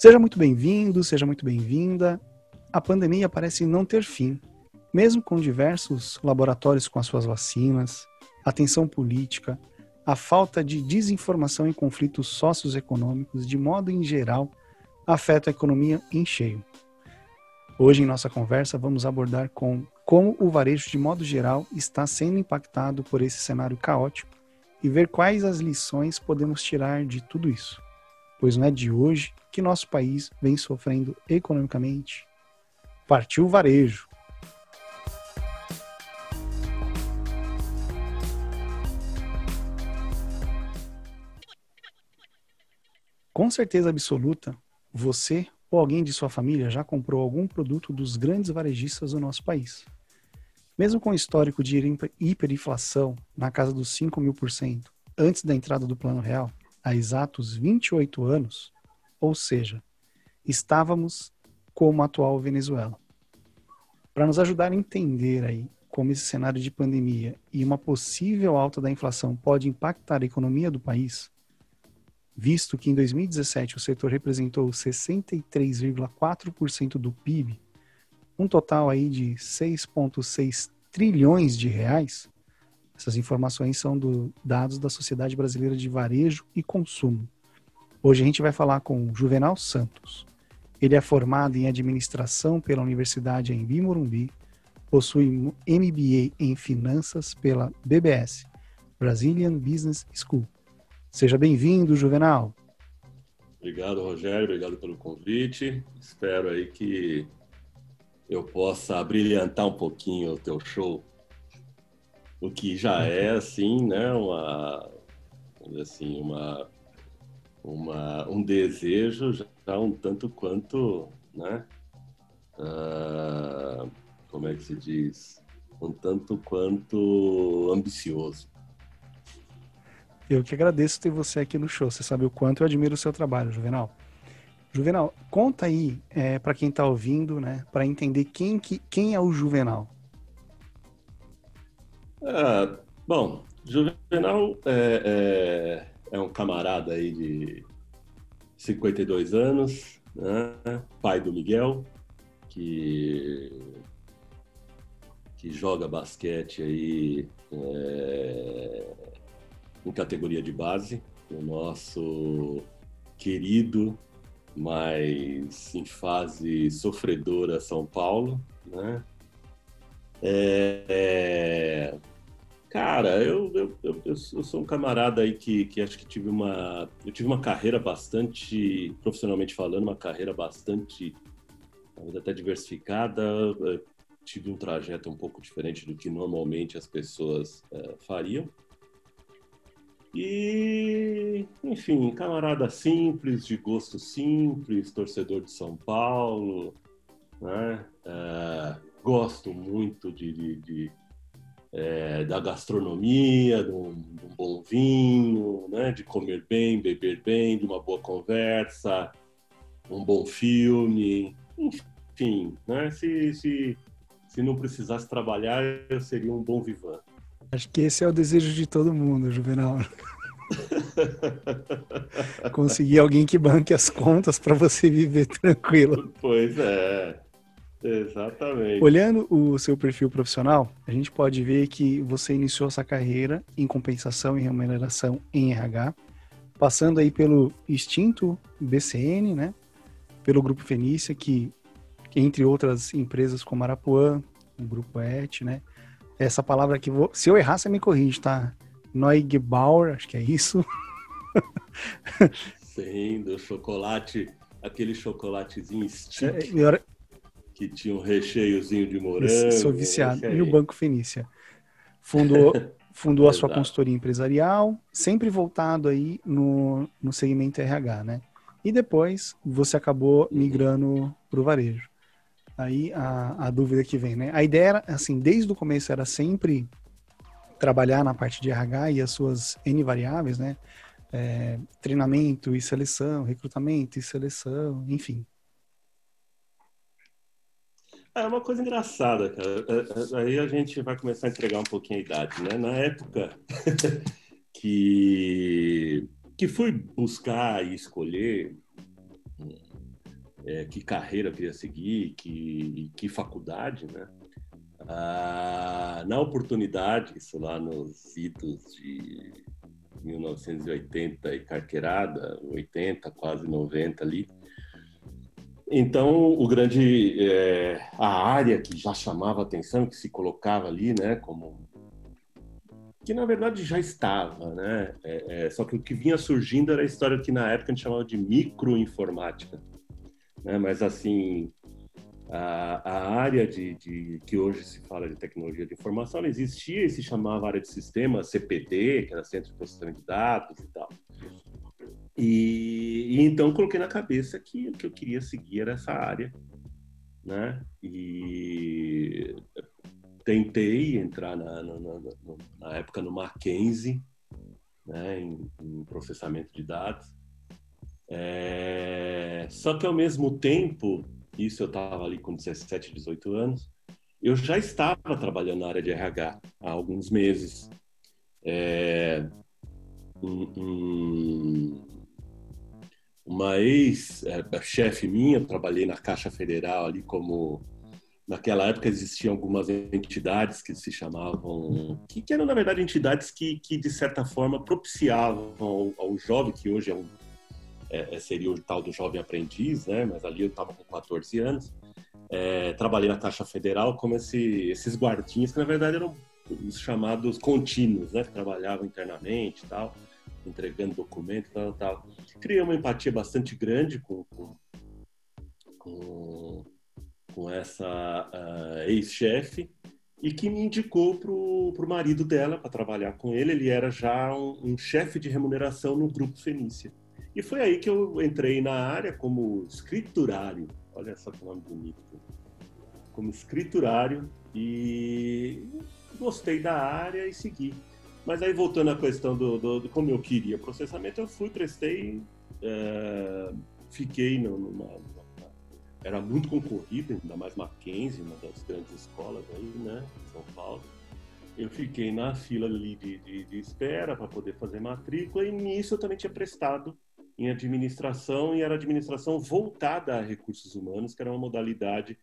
Seja muito bem-vindo, seja muito bem-vinda. A pandemia parece não ter fim, mesmo com diversos laboratórios com as suas vacinas, a tensão política, a falta de desinformação e conflitos socioeconômicos, de modo em geral, afeta a economia em cheio. Hoje, em nossa conversa, vamos abordar com como o varejo, de modo geral, está sendo impactado por esse cenário caótico e ver quais as lições podemos tirar de tudo isso. Pois não é de hoje que nosso país vem sofrendo economicamente. Partiu o varejo. Com certeza absoluta, você ou alguém de sua família já comprou algum produto dos grandes varejistas do nosso país. Mesmo com o histórico de hiperinflação na casa dos 5 mil por cento antes da entrada do Plano Real, há exatos 28 anos, ou seja, estávamos como a atual Venezuela. Para nos ajudar a entender aí como esse cenário de pandemia e uma possível alta da inflação pode impactar a economia do país, visto que em 2017 o setor representou 63,4% do PIB, um total aí de 6,6 trilhões de reais. Essas informações são do, dados da Sociedade Brasileira de Varejo e Consumo. Hoje a gente vai falar com Juvenal Santos. Ele é formado em administração pela Universidade em Morumbi, possui MBA em finanças pela BBS, Brazilian Business School Seja bem-vindo, Juvenal. Obrigado, Rogério. Obrigado pelo convite. Espero aí que eu possa brilhantar um pouquinho o teu show. O que já é, assim, né, uma, assim, uma, uma, um desejo já um tanto quanto, né, uh, como é que se diz? Um tanto quanto ambicioso. Eu que agradeço ter você aqui no show. Você sabe o quanto eu admiro o seu trabalho, Juvenal. Juvenal, conta aí é, para quem está ouvindo, né, para entender quem, que, quem é o Juvenal. Ah, bom, Juvenal é, é, é, um camarada aí de 52 anos, né, pai do Miguel, que que joga basquete aí é, em categoria de base, o nosso querido, mas em fase sofredora São Paulo, né? É, é, cara, eu, eu, eu, eu, sou um camarada aí que, que acho que tive uma, eu tive uma carreira bastante, profissionalmente falando, uma carreira bastante, até diversificada. tive um trajeto um pouco diferente do que normalmente as pessoas é, fariam. E, enfim, camarada simples, de gosto simples, torcedor de São Paulo, né? É, gosto muito de, de, de é, da gastronomia, de um, de um, bom vinho, né? de comer bem, beber bem, de uma boa conversa, um bom filme, enfim, né? se, se, se não precisasse trabalhar, eu seria um bom vivan. Acho que esse é o desejo de todo mundo, Juvenal. Conseguir alguém que banque as contas para você viver tranquilo. Pois é. Exatamente. Olhando o seu perfil profissional, a gente pode ver que você iniciou essa carreira em compensação e remuneração em RH, passando aí pelo extinto BCN, né? Pelo Grupo Fenícia, que entre outras empresas como Arapuã, o Grupo ET, né? Essa palavra que vou, se eu errar, você me corrige, tá? Neugebauer, acho que é isso. Sim, do chocolate, aquele chocolatezinho stick. É, que tinha um recheiozinho de morango. Sou viciado. E o Banco Fenícia. Fundou, fundou a sua consultoria empresarial, sempre voltado aí no, no segmento RH, né? E depois você acabou uhum. migrando para o varejo. Aí a, a dúvida que vem, né? A ideia era, assim, desde o começo era sempre trabalhar na parte de RH e as suas N variáveis, né? É, treinamento e seleção, recrutamento e seleção, enfim. É uma coisa engraçada, cara. É, é, aí a gente vai começar a entregar um pouquinho a idade, né? Na época que, que fui buscar e escolher é, que carreira eu queria seguir, que, que faculdade, né? Ah, na oportunidade, isso lá nos idos de 1980 e carqueirada, 80, quase 90 ali. Então, o grande, é, a área que já chamava atenção, que se colocava ali, né, como que na verdade já estava, né? É, é, só que o que vinha surgindo era a história que na época a gente chamava de microinformática, né? Mas assim, a, a área de, de, que hoje se fala de tecnologia de informação, ela existia e se chamava área de sistema, CPD, que era Centro de Processamento de Dados e tal. E, e então coloquei na cabeça que o que eu queria seguir era essa área, né? E tentei entrar na, na, na, na época no Mackenzie, né, em, em processamento de dados. É, só que ao mesmo tempo, isso eu estava ali com 17, 18 anos, eu já estava trabalhando na área de RH há alguns meses. É, um, um, uma ex-chefe é, minha, eu trabalhei na Caixa Federal ali como naquela época existiam algumas entidades que se chamavam, que, que eram na verdade entidades que, que de certa forma propiciavam ao, ao jovem, que hoje é um, é, é seria o tal do jovem aprendiz, né? Mas ali eu estava com 14 anos, é, trabalhei na Caixa Federal como esse, esses guardinhas que na verdade eram os chamados contínuos, né? Que trabalhavam internamente e tal, entregando documento, tal, tal. Criei uma empatia bastante grande com, com, com com essa uh, ex-chefe e que me indicou pro, pro marido dela para trabalhar com ele. Ele era já um, um chefe de remuneração no Grupo Fenícia. E foi aí que eu entrei na área como escriturário. Olha só que nome bonito. Como escriturário e gostei da área e segui. Mas aí voltando à questão do, do, do como eu queria processamento, eu fui, prestei, uh, fiquei numa, era muito concorrido, ainda mais Mackenzie, uma das grandes escolas aí, né, em São Paulo. Eu fiquei na fila ali de, de, de espera para poder fazer matrícula e nisso eu também tinha prestado em administração e era administração voltada a recursos humanos, que era uma modalidade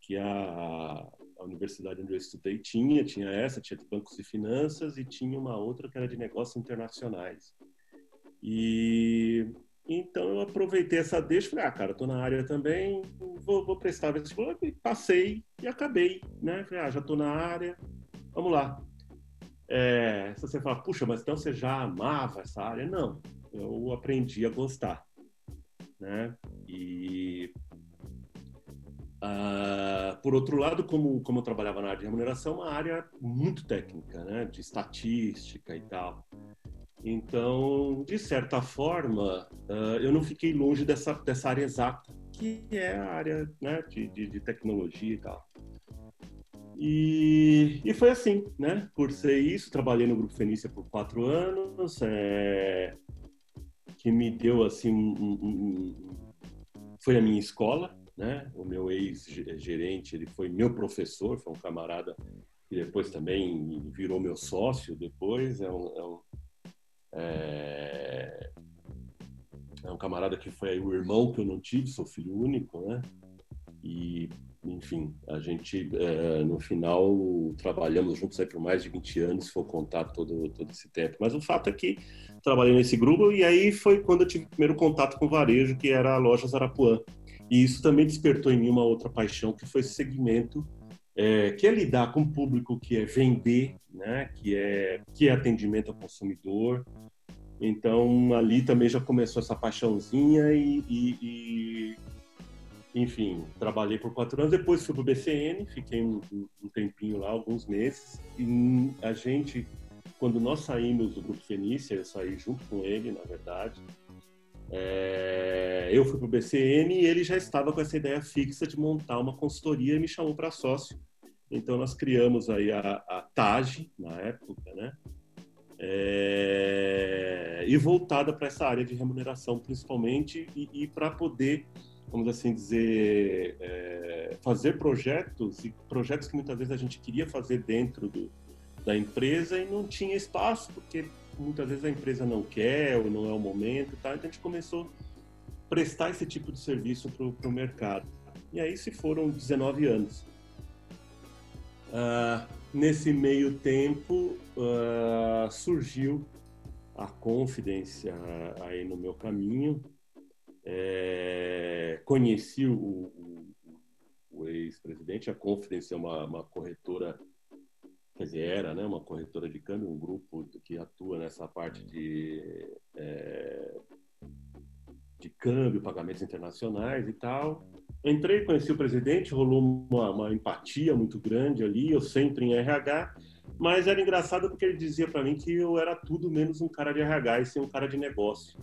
que a, a universidade onde eu estudei tinha, tinha essa, tinha de bancos e finanças e tinha uma outra que era de negócios internacionais. E então eu aproveitei essa deixa, falei, ah, cara, tô na área também, vou, vou prestar vestibular, e passei e acabei, né? Falei, ah, já tô na área, vamos lá. É, se você fala, puxa, mas então você já amava essa área? Não, eu aprendi a gostar, né? E Uh, por outro lado, como, como eu trabalhava na área de remuneração, uma área muito técnica, né, de estatística e tal. Então, de certa forma, uh, eu não fiquei longe dessa, dessa área exata, que é a área né, de, de, de tecnologia e tal. E, e, foi assim, né? Por ser isso, trabalhei no Grupo Fenícia por quatro anos, é, que me deu assim, um, um, um, foi a minha escola, né? O meu ex-gerente, ele foi meu professor, foi um camarada que depois também virou meu sócio depois, é um, é um é, é um camarada que foi o irmão que eu não tive, sou filho único, né? E, enfim, a gente, é, no final, trabalhamos juntos aí por mais de 20 anos, se for contar todo, todo esse tempo. Mas o fato é que trabalhei nesse grupo e aí foi quando eu tive o primeiro contato com o varejo, que era a loja Zarapuã. E isso também despertou em mim uma outra paixão, que foi esse segmento é, que é lidar com o público, que é vender, né? que, é, que é atendimento ao consumidor. Então, ali também já começou essa paixãozinha e, e, e enfim, trabalhei por quatro anos. Depois fui para o BCN, fiquei um, um, tempinho lá, alguns meses. E a gente, quando nós saímos do Grupo Fenícia, eu saí junto com ele, na verdade, é, eu fui para o BCN e ele já estava com essa ideia fixa de montar uma consultoria e me chamou para sócio. Então nós criamos aí a, a TAG na época, né? É, e voltada para essa área de remuneração principalmente e, e para poder, vamos assim dizer, é, fazer projetos e projetos que muitas vezes a gente queria fazer dentro do, da empresa e não tinha espaço porque muitas vezes a empresa não quer ou não é o momento, tá? Então a gente começou prestar esse tipo de serviço para o mercado. E aí se foram 19 anos. Uh, nesse meio tempo uh, surgiu a Confidência aí no meu caminho. É, conheci o, o, o ex-presidente. A Confidência é uma, uma corretora quer dizer, era né, uma corretora de câmbio, um grupo que atua nessa parte de, é, de câmbio, pagamentos internacionais e tal. Entrei, conheci o presidente, rolou uma, uma empatia muito grande ali, eu sempre em RH, mas era engraçado porque ele dizia para mim que eu era tudo menos um cara de RH e sim um cara de negócio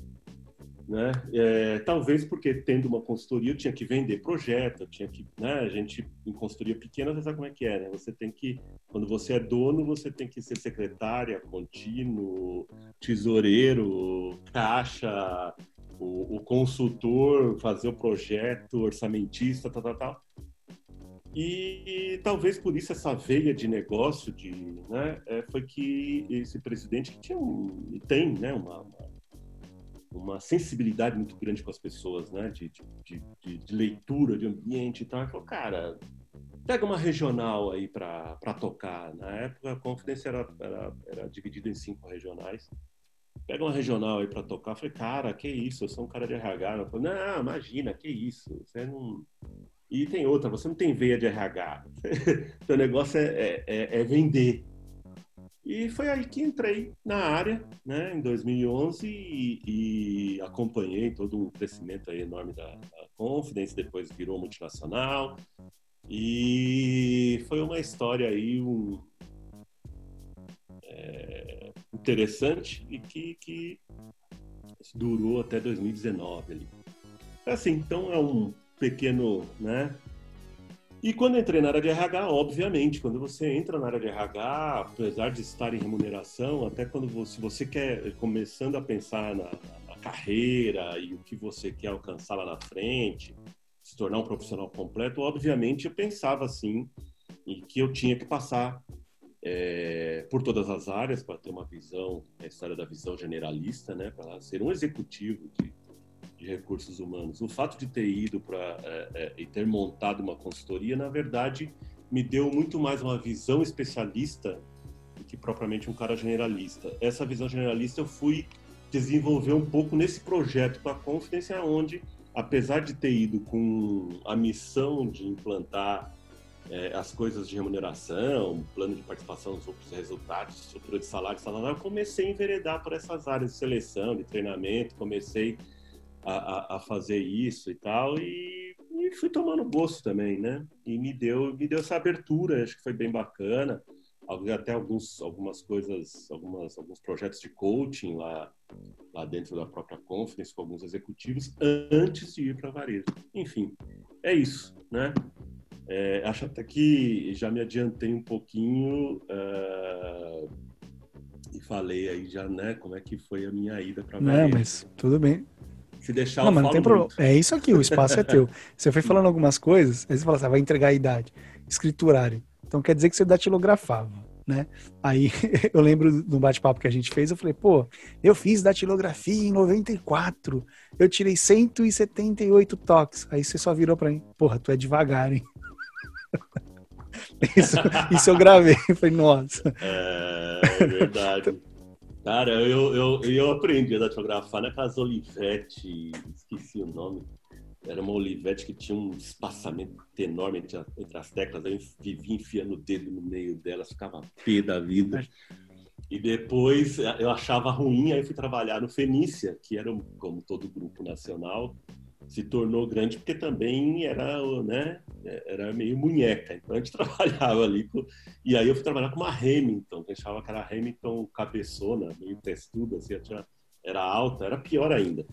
né? É, talvez porque tendo uma consultoria eu tinha que vender projeto, tinha que, né? A gente em consultoria pequena você sabe como é que é, né? Você tem que, quando você é dono, você tem que ser secretária, contínuo, tesoureiro, caixa, o, o consultor, fazer o projeto, orçamentista, tal, tal, tal. E, talvez por isso essa veia de negócio de, né, é, foi que esse presidente que tinha um, tem, né, uma, uma uma sensibilidade muito grande com as pessoas, né? De, de, de, de leitura de ambiente e tal. Ele falou, cara, pega uma regional aí para tocar. Na época, a Confidência era, era, era dividida em cinco regionais. Pega uma regional aí para tocar. Falei, cara, que isso? Eu sou um cara de RH. Eu falei, não, imagina, que isso? Você não. E tem outra, você não tem veia de RH. Seu negócio é, é, é, é vender. E foi aí que entrei na área, né, em 2011 e, e acompanhei todo o crescimento enorme da, da Confidence, depois virou multinacional. E foi uma história aí um, é, interessante e que, que durou até 2019 ali. Assim, então é um pequeno, né, e quando entrei na área de RH, obviamente, quando você entra na área de RH, apesar de estar em remuneração, até quando você, você quer, começando a pensar na, na carreira e o que você quer alcançar lá na frente, se tornar um profissional completo, obviamente eu pensava assim, e que eu tinha que passar é, por todas as áreas para ter uma visão, a história da visão generalista, né, para ser um executivo de de recursos humanos. O fato de ter ido para é, é, e ter montado uma consultoria, na verdade, me deu muito mais uma visão especialista do que propriamente um cara generalista. Essa visão generalista eu fui desenvolver um pouco nesse projeto com a Confidence, onde, apesar de ter ido com a missão de implantar é, as coisas de remuneração, plano de participação nos outros resultados, estrutura de salário, salário, eu comecei a enveredar por essas áreas de seleção, de treinamento, comecei a, a, fazer isso e tal, e, e, fui tomando gosto também, né? E me deu, me deu essa abertura, acho que foi bem bacana. Até alguns, algumas coisas, algumas, alguns projetos de coaching lá, lá dentro da própria conference com alguns executivos antes de ir para varejo. Enfim, é isso, né? É, acho até que já me adiantei um pouquinho uh, e falei aí já, né, como é que foi a minha ida para varejo. Não, mas tudo bem. Se deixar, não, mas não tem problema. É isso aqui, o espaço é teu. Você foi falando algumas coisas, aí você fala assim, ah, vai entregar a idade. Escriturário. Então quer dizer que você datilografava, né? Aí eu lembro do bate-papo que a gente fez, eu falei, pô, eu fiz datilografia em 94, eu tirei 178 toques. Aí você só virou pra mim, porra, tu é devagar, hein? Isso, isso eu gravei, foi nossa. É, é verdade. Cara, eu, eu, eu aprendi a datilografar naquelas Olivetti, esqueci o nome. Era uma Olivetti que tinha um espaçamento enorme entre, entre as teclas. Eu vivia enfiando o dedo no meio delas, ficava pé da vida. E depois eu achava ruim, aí fui trabalhar no Fenícia, que era, como todo grupo nacional, se tornou grande porque também era, né, era meio munheca. Então a gente trabalhava ali. Com... E aí eu fui trabalhar com uma Hamilton, que achava que era Hamilton cabeçona, meio testuda, assim, tinha... era alta, era pior ainda.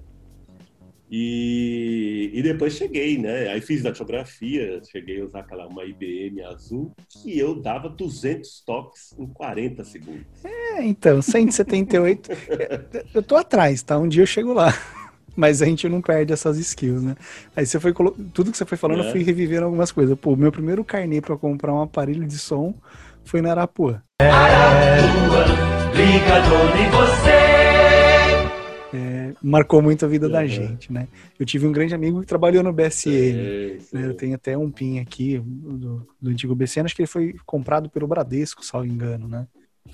E, e depois cheguei, né? Aí fiz datilografia, cheguei a usar aquela uma IBM azul, que eu dava 200 toques em 40 segundos. É, então, 178. eu tô atrás, tá? Um dia eu chego lá mas a gente não perde essas skills, né? Aí você foi tudo que você foi falando, é. eu fui revivendo algumas coisas. Pô, meu primeiro carnê para comprar um aparelho de som foi na Arapuã. Arapuã, ligador em você. é, marcou muito a vida uhum. da gente, né? Eu tive um grande amigo que trabalhou no BSN. Né? Eu tenho até um pin aqui do, do antigo BSN, acho que ele foi comprado pelo Bradesco, salvo engano, né?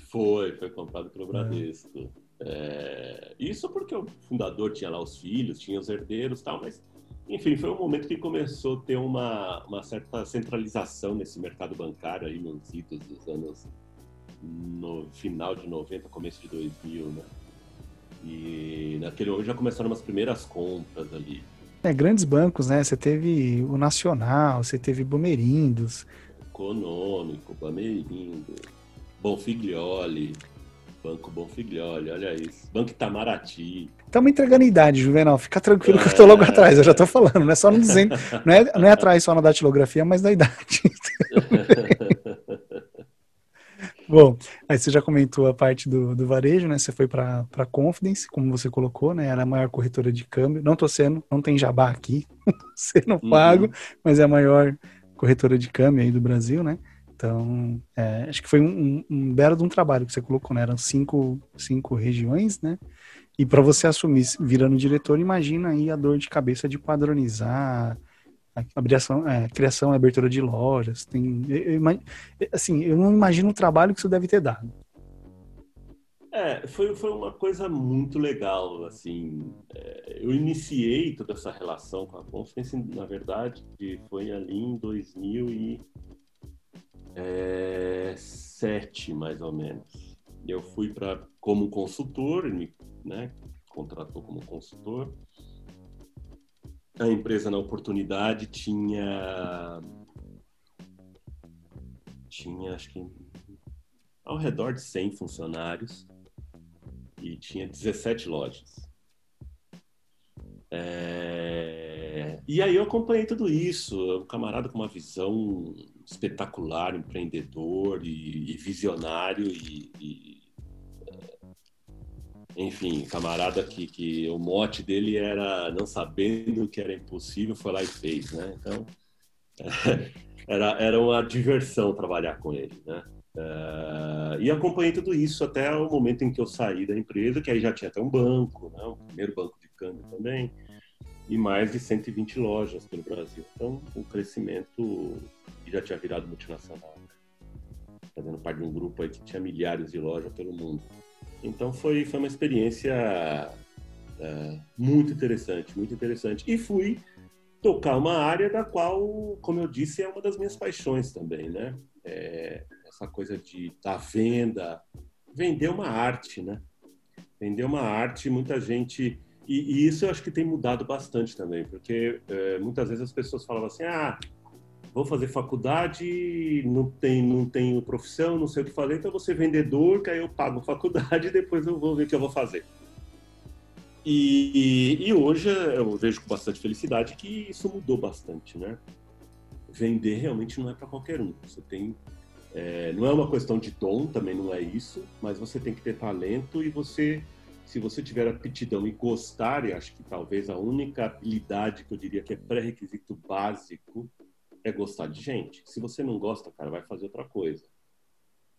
Foi, foi comprado pelo Bradesco. É. Isso porque o fundador tinha lá os filhos, tinha os herdeiros e tal, mas enfim, foi um momento que começou a ter uma, uma certa centralização nesse mercado bancário aí nos idos dos anos no final de 90, começo de 2000, né? E naquele momento já começaram umas primeiras compras ali. É, grandes bancos, né? Você teve o Nacional, você teve Bomerindos. Econômico, Bomerindo, Bonfiglioli. Banco Bonfiglioli, olha isso. Banco Itamaraty. Estamos entregando idade, Juvenal. Fica tranquilo é... que eu estou logo atrás. Eu já estou falando. Não é só no dizendo, não é, não é atrás só na datilografia, mas na idade. Bom, aí você já comentou a parte do, do varejo, né? Você foi para a Confidence, como você colocou, né? Era a maior corretora de câmbio. Não tô sendo, não tem jabá aqui, sendo pago, uhum. mas é a maior corretora de câmbio aí do Brasil, né? Então, é, acho que foi um, um, belo de um trabalho que você colocou, né? Eram cinco, cinco regiões, né? E para você assumir, virando diretor, imagina aí a dor de cabeça de padronizar a abriação, é, criação e abertura de lojas. Tem, eu, eu, assim, eu não imagino o trabalho que isso deve ter dado. É, foi, foi uma coisa muito legal, assim, é, eu iniciei toda essa relação com a Conference, na verdade, foi ali em 2000 e é, sete, mais ou menos. Eu fui para como consultor, me né, contratou como consultor. A empresa, na oportunidade, tinha. Tinha, acho que. ao redor de 100 funcionários e tinha 17 lojas. É... E aí eu acompanhei tudo isso. Um camarada com uma visão espetacular, empreendedor e, e visionário e, e, é, enfim, camarada que, que o mote dele era não sabendo que era impossível, foi lá e fez, né? Então, era, era uma diversão trabalhar com ele, né? Uh, e acompanhei tudo isso até o momento em que eu saí da empresa, que aí já tinha até um banco, né? o primeiro banco de câmbio também, e mais de 120 lojas pelo Brasil. Então, o crescimento já tinha virado multinacional, né? fazendo parte de um grupo aí que tinha milhares de lojas pelo mundo. Então foi, foi uma experiência é, muito interessante, muito interessante. E fui tocar uma área da qual, como eu disse, é uma das minhas paixões também, né? É, essa coisa de da venda, vender uma arte, né? Vender uma arte, muita gente e, e, isso eu acho que tem mudado bastante também, porque é, muitas vezes as pessoas falavam assim, ah, vou fazer faculdade, não tenho, não tenho profissão, não sei o que fazer, então vou ser vendedor, que aí eu pago faculdade e depois eu vou ver o que eu vou fazer. E, e, hoje eu vejo com bastante felicidade que isso mudou bastante, né? Vender realmente não é para qualquer um. Você tem, é, não é uma questão de dom, também não é isso, mas você tem que ter talento e você, se você tiver aptidão e gostar, e acho que talvez a única habilidade que eu diria que é pré-requisito básico é gostar de gente. Se você não gosta, cara, vai fazer outra coisa.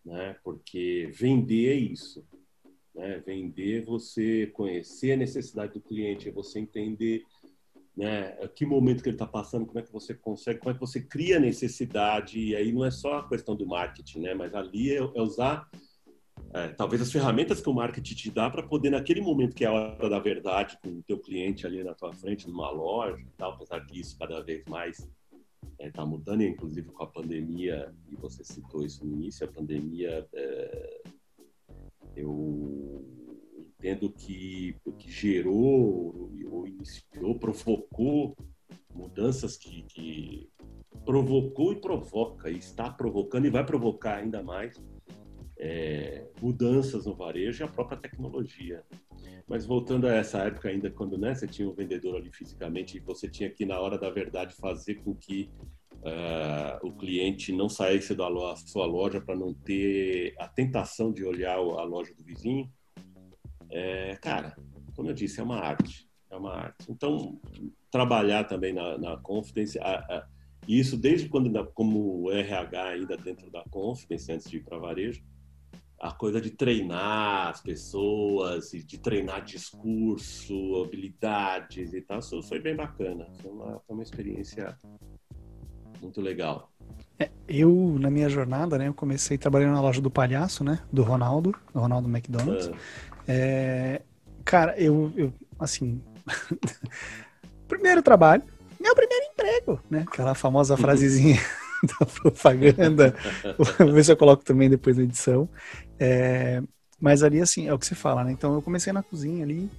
Né? Porque vender é isso. Né? Vender é você conhecer a necessidade do cliente, é você entender né, que momento que ele está passando, como é que você consegue, como é que você cria necessidade. E aí não é só a questão do marketing, né? mas ali é, é usar é, talvez as ferramentas que o marketing te dá para poder, naquele momento que é a hora da verdade, com o teu cliente ali na tua frente, numa loja, tal, apesar disso cada vez mais está é, tá mudando, inclusive com a pandemia, e você citou isso no início, a pandemia, é, eu entendo que, que gerou, ou iniciou, provocou mudanças que, que provocou e provoca, e está provocando e vai provocar ainda mais é, mudanças no varejo e a própria tecnologia. Mas voltando a essa época ainda, quando né, você tinha um vendedor ali fisicamente e você tinha que, na hora da verdade, fazer com que uh, o cliente não saísse da lo sua loja para não ter a tentação de olhar a loja do vizinho, é, cara, como eu disse, é uma arte. É uma arte. Então, trabalhar também na, na Confidence, a, a, isso desde quando, como RH ainda dentro da Confidence, antes de ir para varejo, a coisa de treinar as pessoas, e de treinar discurso, habilidades e tal, foi bem bacana. Foi uma, foi uma experiência muito legal. É, eu, na minha jornada, né, eu comecei trabalhando na loja do palhaço, né, do Ronaldo, do Ronaldo McDonald's. Ah. É, cara, eu, eu assim, primeiro trabalho, meu primeiro emprego, né, aquela famosa frasezinha da propaganda, vou ver se eu coloco também depois da edição. É, mas ali, assim, é o que você fala, né, então eu comecei na cozinha ali,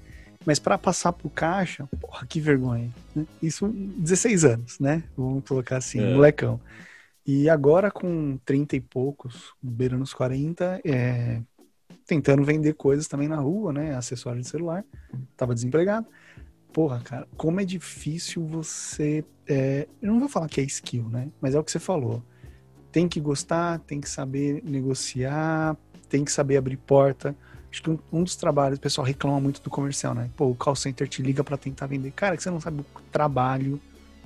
mas para passar pro caixa, porra, que vergonha. Né? Isso 16 anos, né? Vamos colocar assim, é. molecão. E agora com 30 e poucos, beirando os 40, é, tentando vender coisas também na rua, né? Acessório de celular. Tava desempregado. Porra, cara, como é difícil você. É, eu não vou falar que é skill, né? Mas é o que você falou. Tem que gostar, tem que saber negociar, tem que saber abrir porta. Acho que um, um dos trabalhos, o pessoal reclama muito do comercial, né? Pô, o call center te liga para tentar vender. Cara, que você não sabe o trabalho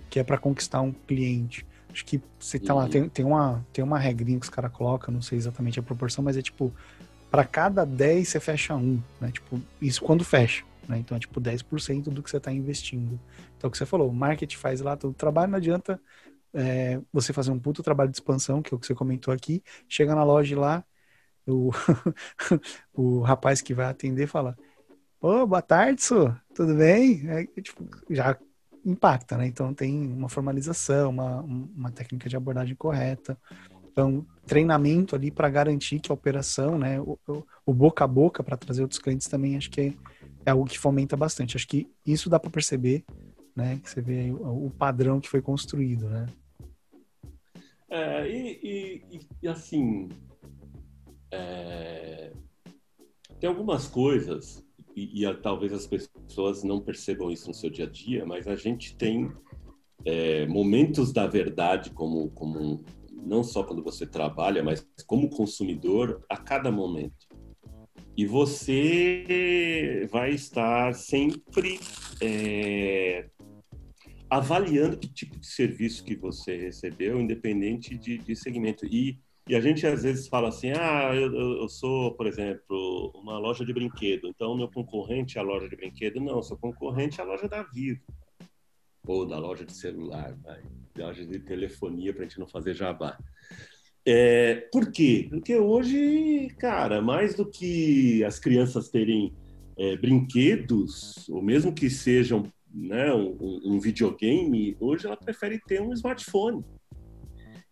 que é para conquistar um cliente. Acho que você tá uhum. lá, tem, tem, uma, tem uma regrinha que os caras colocam, não sei exatamente a proporção, mas é tipo, para cada 10 você fecha um, né? Tipo, isso quando fecha, né? Então é tipo 10% do que você está investindo. Então o que você falou, o marketing faz lá todo o trabalho, não adianta é, você fazer um puto trabalho de expansão, que é o que você comentou aqui, chega na loja lá, o, o rapaz que vai atender fala, Ô, boa tarde, Su, tudo bem? É, tipo, já impacta, né? Então tem uma formalização, uma, uma técnica de abordagem correta. Então, treinamento ali para garantir que a operação, né, o, o boca a boca para trazer outros clientes também acho que é, é, algo que fomenta bastante. Acho que isso dá para perceber, né, que você vê o, o, padrão que foi construído, né? É, e, e, e, assim, é, tem algumas coisas e, e talvez as pessoas não percebam isso no seu dia a dia, mas a gente tem é, momentos da verdade como, como não só quando você trabalha, mas como consumidor a cada momento. E você vai estar sempre é, avaliando que tipo de serviço que você recebeu, independente de, de segmento. E e a gente às vezes fala assim: ah, eu, eu, sou, por exemplo, uma loja de brinquedo, então meu concorrente é a loja de brinquedo. Não, seu concorrente é a loja da Vivo, ou da loja de celular, vai. loja de telefonia, para a gente não fazer jabá. É, por quê? Porque hoje, cara, mais do que as crianças terem é, brinquedos, ou mesmo que sejam né, um, um videogame, hoje ela prefere ter um smartphone.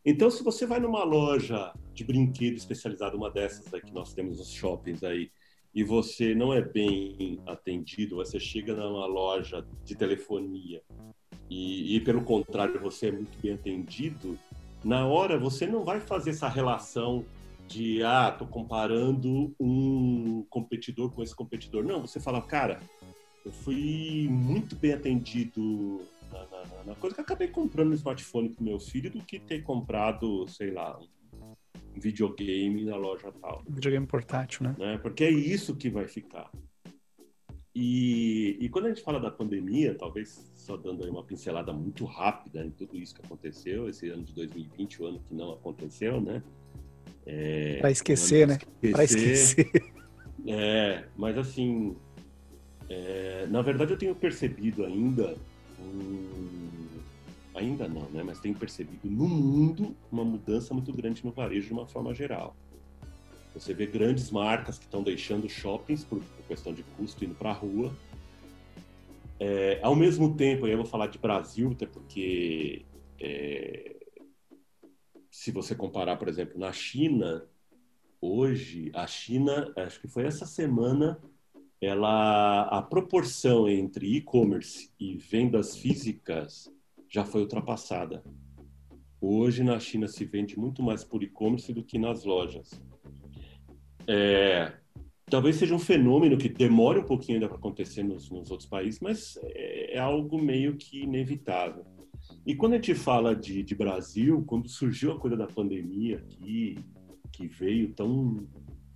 Então, se você vai numa loja de brinquedo especializada, uma dessas aí que nós temos nos shoppings aí, e você não é bem atendido, você chega numa loja de telefonia e, e pelo contrário, você é muito bem atendido, na hora você não vai fazer essa relação de, ah, tô comparando um competidor com esse competidor. Não, você fala, cara, eu fui muito bem atendido na, na, na, coisa que acabei comprando um smartphone pro meu filho do que ter comprado, sei lá, um videogame na loja tal. Videogame portátil, né? né? Porque é isso que vai ficar. E, e quando a gente fala da pandemia, talvez só dando aí uma pincelada muito rápida em tudo isso que aconteceu, esse ano de 2020, o ano que não aconteceu, né? É, para esquecer, né? Para esquecer. É, mas assim, é, na verdade eu tenho percebido ainda ainda não, né? Mas tem percebido no mundo uma mudança muito grande no varejo de uma forma geral. Você vê grandes marcas que estão deixando shoppings por, por questão de custo indo para a rua. É, ao mesmo tempo, eu vou falar de Brasil, até porque é, se você comparar, por exemplo, na China, hoje a China, acho que foi essa semana, ela a proporção entre e-commerce e vendas físicas já foi ultrapassada. Hoje na China se vende muito mais por e-commerce do que nas lojas. É, talvez seja um fenômeno que demore um pouquinho ainda para acontecer nos, nos, outros países, mas é, é, algo meio que inevitável. E quando a gente fala de, de Brasil, quando surgiu a coisa da pandemia aqui, que veio tão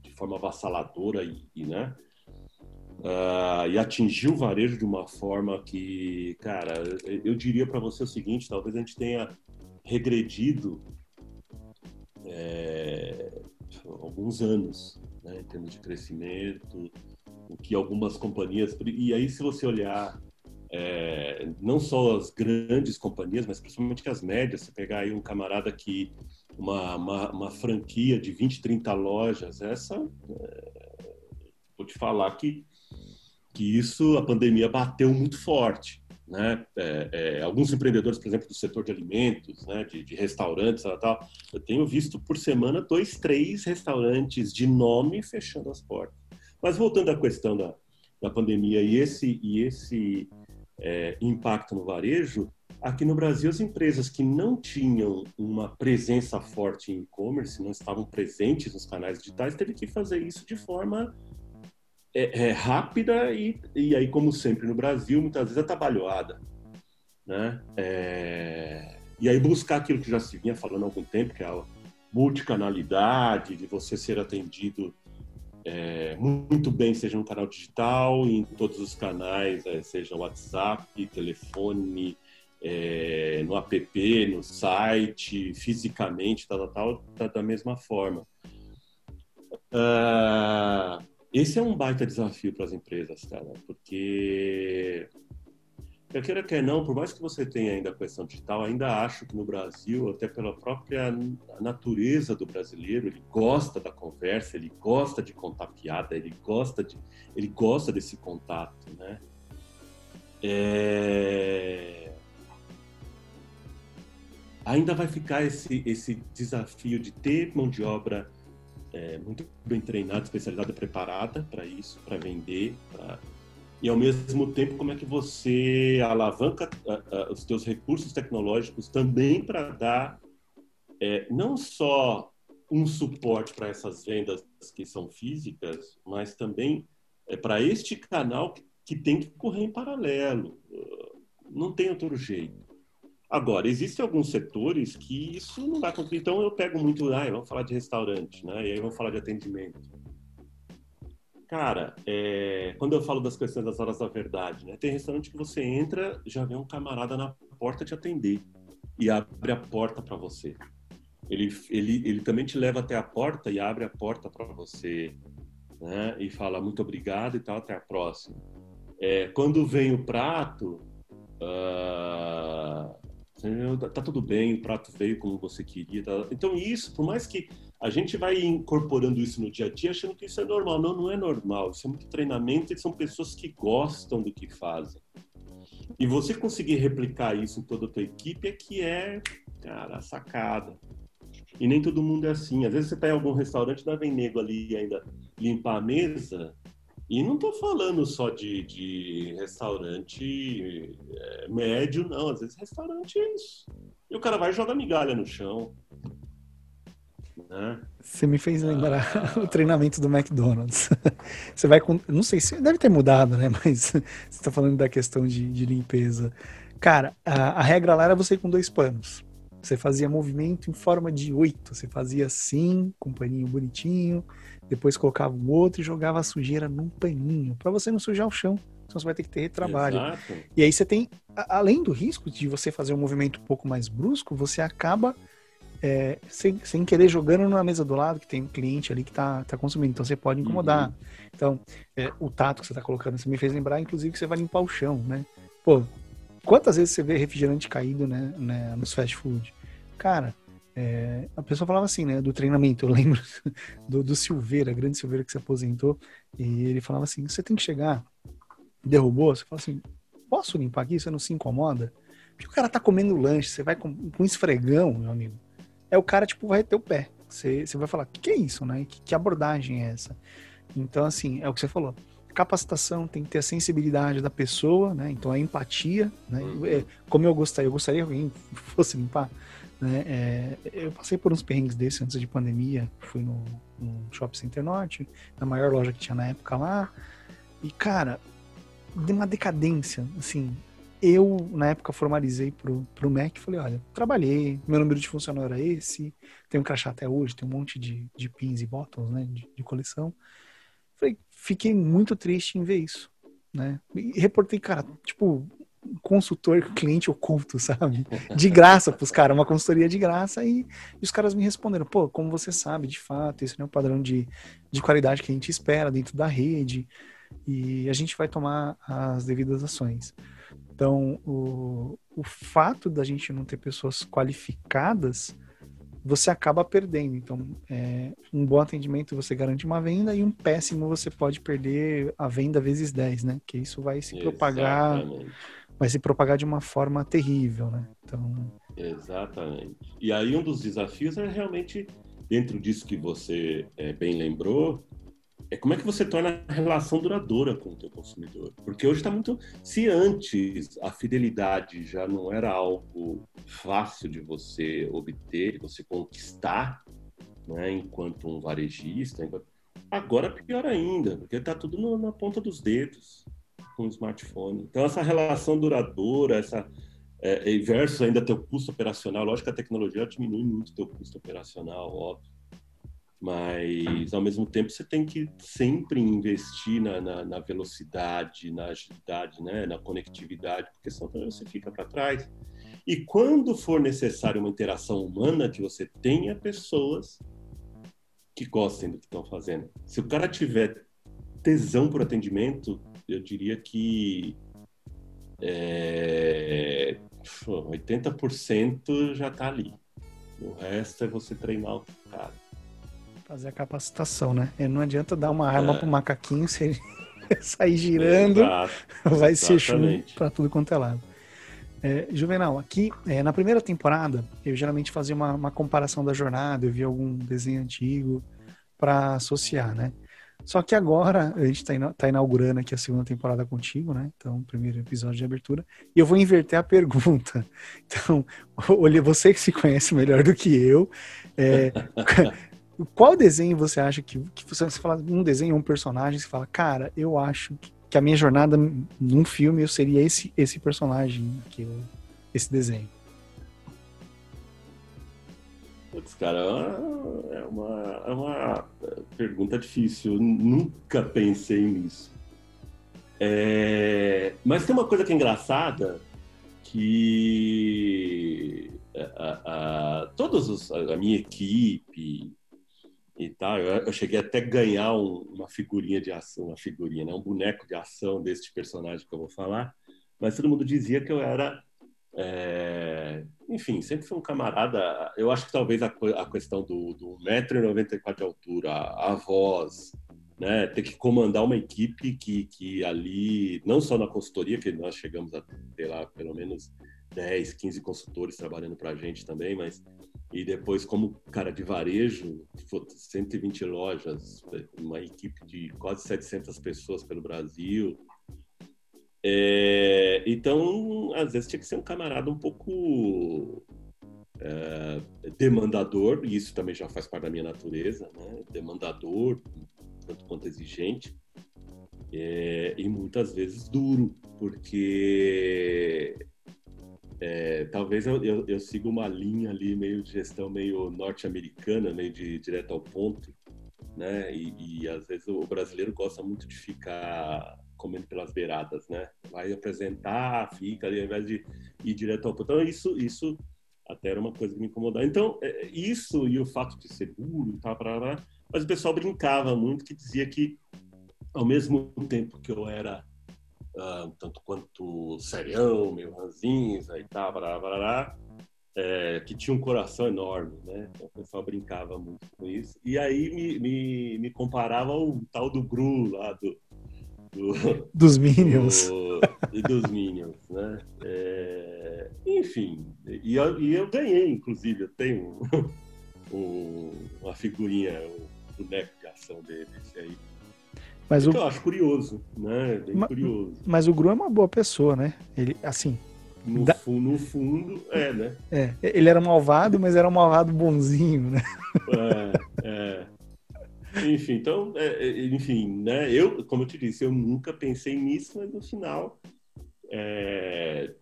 de forma avassaladora e, e né, Uh, e atingiu o varejo de uma forma que, cara, eu diria para você o seguinte: talvez a gente tenha regredido é, alguns anos né, em termos de crescimento, o que algumas companhias. E aí, se você olhar é, não só as grandes companhias, mas principalmente as médias, você pegar aí um camarada que uma, uma, uma franquia de 20, 30 lojas, essa é, vou te falar que, que isso a pandemia bateu muito forte. Né? É, é, alguns empreendedores, por exemplo, do setor de alimentos, né? de, de restaurantes, tal, tal, eu tenho visto por semana dois, três restaurantes de nome fechando as portas. Mas voltando à questão da, da pandemia e esse, e esse é, impacto no varejo, aqui no Brasil as empresas que não tinham uma presença forte em e-commerce, não estavam presentes nos canais digitais, teve que fazer isso de forma é, é, rápida e, e aí, como sempre no Brasil, muitas vezes atabalhoada. Né? É, e aí buscar aquilo que já se vinha falando há algum tempo, que é a multicanalidade, de você ser atendido é, muito bem, seja no canal digital, em todos os canais, é, seja WhatsApp, telefone, é, no app, no site, fisicamente, tal, tal, tal, tá da mesma forma. Uh, esse é um baita desafio para as empresas, cara, porque quer queira, quer não, por mais que você tenha ainda a questão digital, ainda acho que no Brasil, até pela própria natureza do brasileiro, ele gosta da conversa, ele gosta de contar piada, ele gosta de, ele gosta desse contato, né? É... Ainda vai ficar esse, esse desafio de ter mão de obra é, muito bem treinada, especializada, preparada para isso, para vender, pra... e ao mesmo tempo como é que você alavanca uh, uh, os seus recursos tecnológicos também para dar é, não só um suporte para essas vendas que são físicas, mas também é, para este canal que, que tem que correr em paralelo. Não tem outro jeito. Agora, existem alguns setores que isso não vai acontecer. Então, eu pego muito, ah, vamos falar de restaurante, né? E aí vamos falar de atendimento. Cara, é, quando eu falo das questões das horas da verdade, né? Tem restaurante que você entra, já vem um camarada na porta te atender e abre a porta para você. Ele, ele, ele também te leva até a porta e abre a porta para você, né? E fala muito obrigado e tal, até a próxima. É, quando vem o prato, uh, Tá, tá tudo bem, o prato veio como você queria. Tá... Então isso, por mais que a gente vai incorporando isso no dia a dia, achando que isso é normal. Não, não é normal. Isso é muito treinamento e são pessoas que gostam do que fazem. E você conseguir replicar isso em toda a tua equipe é que é, cara, sacada. E nem todo mundo é assim. Às vezes você em algum restaurante, dá vem nego ali ainda limpar a mesa, e não estou falando só de, de restaurante é, médio, não. Às vezes restaurante é isso. E o cara vai jogar migalha no chão. Né? Você me fez lembrar ah. o treinamento do McDonald's. Você vai com. Não sei se deve ter mudado, né? Mas você está falando da questão de, de limpeza. Cara, a, a, regra lá era você ir com dois panos. Você fazia movimento em forma de oito. Você fazia assim, com um paninho bonitinho depois colocava um outro e jogava a sujeira num paninho, para você não sujar o chão. Senão você vai ter que ter trabalho. Exato. E aí você tem, além do risco de você fazer um movimento um pouco mais brusco, você acaba é, sem, sem querer jogando na mesa do lado, que tem um cliente ali que tá, tá consumindo. Então você pode incomodar. Uhum. Então, é, o tato que você tá colocando, você me fez lembrar, inclusive, que você vai limpar o chão, né? Pô, quantas vezes você vê refrigerante caído, né, né nos fast food? Cara, é, a pessoa falava assim, né, do treinamento. Eu lembro do, do Silveira, grande Silveira que se aposentou, e ele falava assim: você tem que chegar, derrubou, você fala assim: posso limpar aqui? Você não se incomoda? Porque o cara tá comendo lanche, você vai com, com esfregão, meu amigo. É o cara, tipo, vai ter o pé. Você, você vai falar: que é isso, né? Que, que abordagem é essa? Então, assim, é o que você falou capacitação, tem que ter a sensibilidade da pessoa, né? Então a empatia, né? Uhum. É, como eu gostaria, eu gostaria que alguém fosse limpar. Né? É, eu passei por uns perrengues desses antes de pandemia. Fui no, no Shopping Center Norte, na maior loja que tinha na época lá. E, cara, de uma decadência. Assim, eu, na época, formalizei pro, pro Mac e falei: olha, trabalhei, meu número de funcionário era esse, tenho um crachá até hoje, tem um monte de, de pins e bottoms, né, de, de coleção. Falei, fiquei muito triste em ver isso, né? E reportei, cara, tipo, consultor cliente oculto, sabe? De graça pros caras, uma consultoria de graça e, e, os caras me responderam, pô, como você sabe, de fato, esse não é o padrão de, de qualidade que a gente espera dentro da rede e a gente vai tomar as devidas ações. Então, o, o fato da gente não ter pessoas qualificadas, você acaba perdendo. Então, é, um bom atendimento você garante uma venda e um péssimo você pode perder a venda vezes 10, né? Que isso vai se propagar, Exatamente. vai se propagar de uma forma terrível, né? Então... Exatamente. E aí um dos desafios é realmente, dentro disso que você é, bem lembrou, é como é que você torna a relação duradoura com o teu consumidor. Porque hoje está muito... Se antes a fidelidade já não era algo fácil de você obter, de você conquistar, né, enquanto um varejista, agora é pior ainda, porque está tudo no, na ponta dos dedos com o smartphone. Então essa relação duradoura, essa é, versus ainda teu custo operacional, lógico que a tecnologia diminui muito teu custo operacional, óbvio mas ao mesmo tempo você tem que sempre investir na, na, na velocidade, na agilidade, né? na conectividade, porque senão você fica para trás. E quando for necessário uma interação humana, que você tenha pessoas que gostem do que estão fazendo. Se o cara tiver tesão por atendimento, eu diria que é, 80% já está ali. O resto é você treinar o cara. Fazer a capacitação, né? E não adianta dar uma arma é. pro macaquinho se ele sair girando, Exato. vai ser chumbo para tudo quanto é lado. É, Juvenal, aqui é, na primeira temporada, eu geralmente fazia uma, uma, comparação da jornada, eu via algum desenho antigo para associar, né? Só que agora a gente está tá inaugurando aqui a segunda temporada contigo, né? Então, primeiro episódio de abertura. E eu vou inverter a pergunta. Então, olha, você que se conhece melhor do que eu, é, qual desenho você acha que, que você, você fala um desenho, um personagem, você fala, cara, eu acho que, que a minha jornada num filme eu seria esse esse personagem esse desenho. Putz, cara, é uma, é uma pergunta difícil. Eu nunca pensei nisso. É... Mas tem uma coisa que é engraçada, que a, a, a todos os, a minha equipe, e tal. Eu, eu cheguei até a ganhar um, uma figurinha de ação, uma figurinha, né? um boneco de ação deste personagem que eu vou falar. Mas todo mundo dizia que eu era, é... enfim, sempre fui um camarada. Eu acho que talvez a, a questão do, do 1,94m de altura, a, a voz, né, ter que comandar uma equipe que, que ali, não só na consultoria, que nós chegamos a ter lá pelo menos 10, 15 consultores trabalhando para a gente também, mas e depois como cara de varejo, 120 lojas, uma equipe de quase 700 pessoas pelo Brasil. É, então, às vezes tinha que ser um camarada um pouco é, demandador, e isso também já faz parte da minha natureza, né? demandador, tanto quanto exigente, é, e muitas vezes duro, porque é, talvez eu, eu, eu siga uma linha ali meio de gestão meio norte-americana, meio de direto ao ponto, né? E, e, às vezes o brasileiro gosta muito de ficar comendo pelas beiradas, né? Vai apresentar, fica ali ao invés de ir direto ao ponto. Então isso, isso até era uma coisa que me incomodava. Então é, isso e o fato de ser duro e tal, mas o pessoal brincava muito que dizia que ao mesmo tempo que eu era uh, tanto quanto serião, meio ranzinza e tal, barará, barará, é, que tinha um coração enorme, né? Então, o pessoal brincava muito com isso. E aí me, me, me comparava ao tal do Gru lá do... do dos Minions. Do, dos Minions, né? É, enfim, e eu, e eu ganhei, inclusive, eu tenho um, uma figurinha, um boneco de ação dele, esse aí. Mas o... Eu acho curioso, né? Bem mas, curioso. Mas o Gru é uma boa pessoa, né? Ele, assim. No, da... fundo, no fundo, é, né? É, ele era malvado, mas era um malvado bonzinho, né? É, é. Enfim, então, é, é, enfim, né? Eu, como eu te disse, eu nunca pensei nisso, mas no final, é,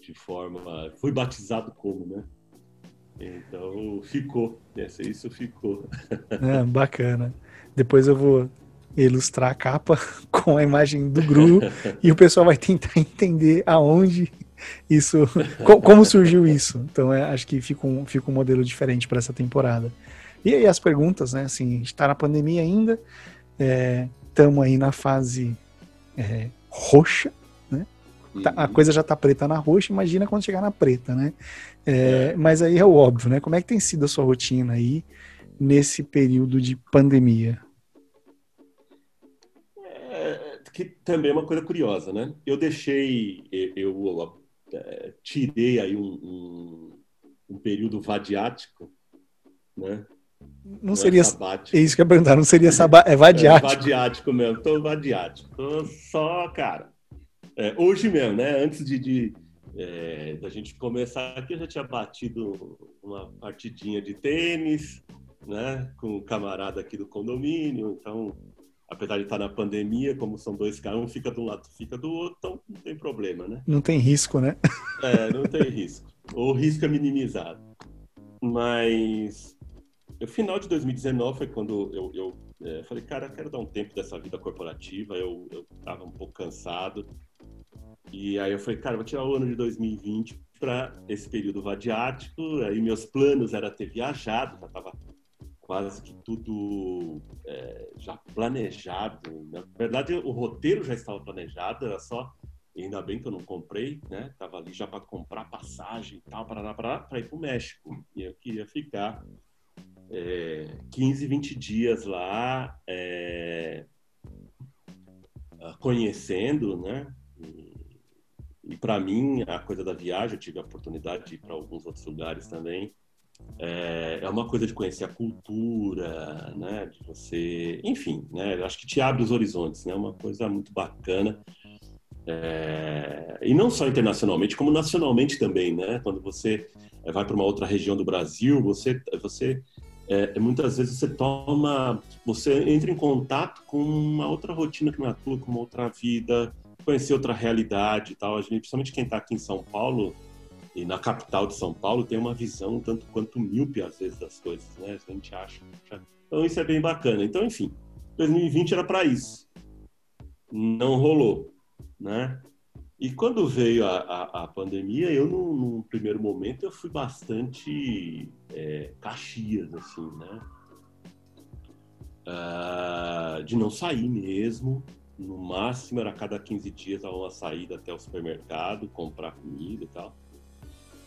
de forma, fui batizado como, né? Então ficou, isso ficou. É, bacana. Depois eu vou ilustrar a capa com a imagem do Gru e o pessoal vai tentar entender aonde isso, como surgiu isso. Então é, acho que fica um, fica um modelo diferente para essa temporada. E aí as perguntas, né? Assim, a gente está na pandemia ainda, estamos é, aí na fase é, roxa, né? Tá, a uhum. coisa já está preta na roxa, imagina quando chegar na preta, né? É, é, mas aí é o óbvio, né? Como é que tem sido a sua rotina aí nesse período de pandemia? Que também é uma coisa curiosa, né? Eu deixei, eu, eu é, tirei aí um, um, um período vadiático, né? Não, não seria. É, é isso que eu ia perguntar, não seria sabá... é vadiático. É vadiático mesmo, tô vadiático. Tô só, cara. É, hoje mesmo, né? Antes de, de é, da gente começar aqui, eu já tinha batido uma partidinha de tênis, né? Com um camarada aqui do condomínio. Então, apesar de estar na pandemia, como são dois caras, um fica de um lado, fica do outro, então não tem problema, né? Não tem risco, né? É, não tem risco. O risco é minimizado. Mas no final de 2019 foi quando eu, eu é, falei, cara, quero dar um tempo dessa vida corporativa. Eu, eu tava um pouco cansado. E aí eu falei, cara, vou tirar o ano de 2020 para esse período vadiático. Aí meus planos era ter viajado, já tava quase que tudo é, já planejado. Na verdade, o roteiro já estava planejado, era só ainda bem que eu não comprei, né? Tava ali já para comprar passagem e tal para para ir para o México. E eu queria ficar é, 15, 20 dias lá é, conhecendo, né? E, e para mim, a coisa da viagem, eu tive a oportunidade de ir para alguns outros lugares também. É, é, uma coisa de conhecer a cultura, né? De você, enfim, né? Eu acho que te abre os horizontes, né? Uma coisa muito bacana. É, e não só internacionalmente, como nacionalmente também, né? Quando você vai para uma outra região do Brasil, você, você é, muitas vezes você toma, você entra em contato com uma outra rotina que não é tua, com uma outra vida, conhecer outra realidade e tal. A gente, principalmente quem está aqui em São Paulo e na capital de São Paulo, tem uma visão tanto quanto míope às vezes das coisas, né? A gente acha. Então isso é bem bacana. Então, enfim, 2020 era para isso. Não rolou, né? E quando veio a, a, a pandemia, eu, no, no, primeiro momento, eu fui bastante é, caxias, assim, né? Uh, de não sair mesmo. No máximo, era cada 15 dias uma saída até o supermercado, comprar comida e tal.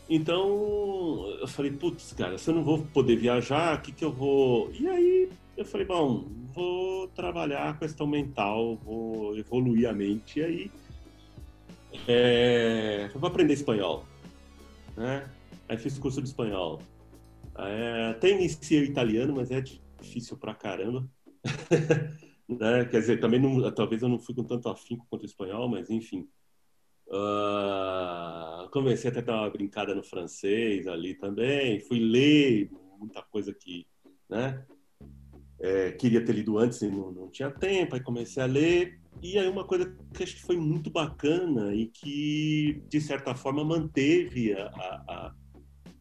Então, eu falei, putz, cara, se eu não vou poder viajar, o que que eu vou... E aí, eu falei, bom, vou trabalhar a questão mental, vou evoluir a mente. E aí é, eu vou aprender espanhol, né? Aí fiz curso de espanhol. É, até iniciei italiano, mas é difícil pra caramba. né? Quer dizer, também não, talvez eu não fui com tanto afinco quanto o espanhol, mas enfim. Uh, comecei a dar uma brincada no francês ali também. Fui ler muita coisa que, né? É, queria ter lido antes e não, não tinha tempo. Aí comecei a ler e aí uma coisa que acho que foi muito bacana e que, de certa forma, manteve a, a,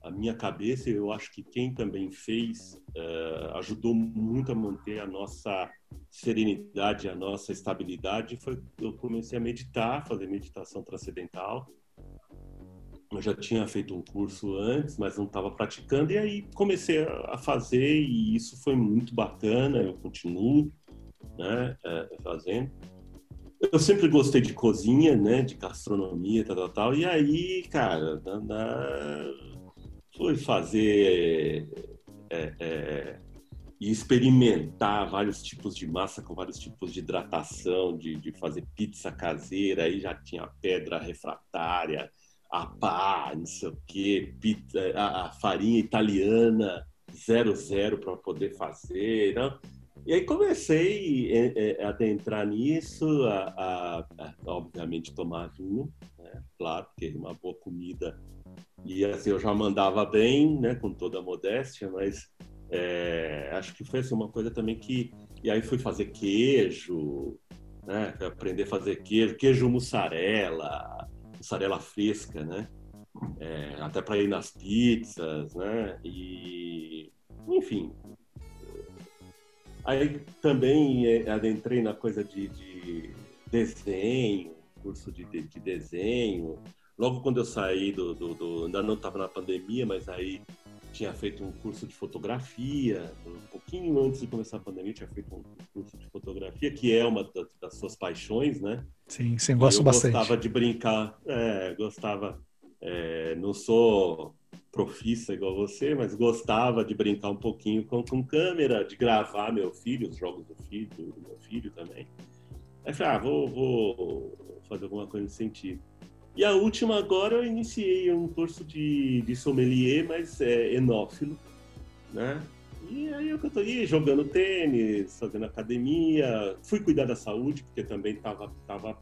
a minha cabeça, eu acho que quem também fez uh, ajudou muito a manter a nossa serenidade, a nossa estabilidade, foi eu comecei a meditar, fazer meditação transcendental. Eu já tinha feito um curso antes, mas não estava praticando, e aí comecei a fazer, e isso foi muito bacana, eu continuo né, uh, fazendo eu sempre gostei de cozinha, né? De gastronomia, tal, tal, tal. E aí, cara, na, na, fui fazer é, é, e experimentar vários tipos de massa com vários tipos de hidratação, de, de fazer pizza caseira. Aí já tinha pedra refratária, a pá, não sei o quê, a, a farinha italiana zero zero para poder fazer. Não? E aí comecei a, é, é, a adentrar nisso, a, a, a, obviamente tomar vinho, né? claro, porque uma boa comida. E assim, eu já mandava bem, né, com toda a modéstia, mas é, acho que foi assim, uma coisa também que. E aí fui fazer queijo, né, aprender a fazer queijo, queijo mussarela, mussarela fresca, né? É, até para ir nas pizzas, né? E enfim, Aí também é, adentrei na coisa de, de desenho, curso de, de, de, desenho. Logo quando eu saí do, do, do ainda não estava na pandemia, mas aí tinha feito um curso de fotografia, um pouquinho antes de começar a pandemia, tinha feito um curso de fotografia, que é uma das, das suas paixões, né? Sim, sim, gosto eu bastante. gostava de brincar, é, gostava, é, não sou profissa igual você, mas gostava de brincar um pouquinho com, com câmera, de gravar meu filho, os jogos do filho, do meu filho também. Aí falei, ah, vou, vou fazer alguma coisa nesse sentido. E a última agora eu iniciei um curso de, de sommelier, mas é enófilo, né? E aí eu aí jogando tênis, fazendo academia, fui cuidar da saúde, porque também tava, tava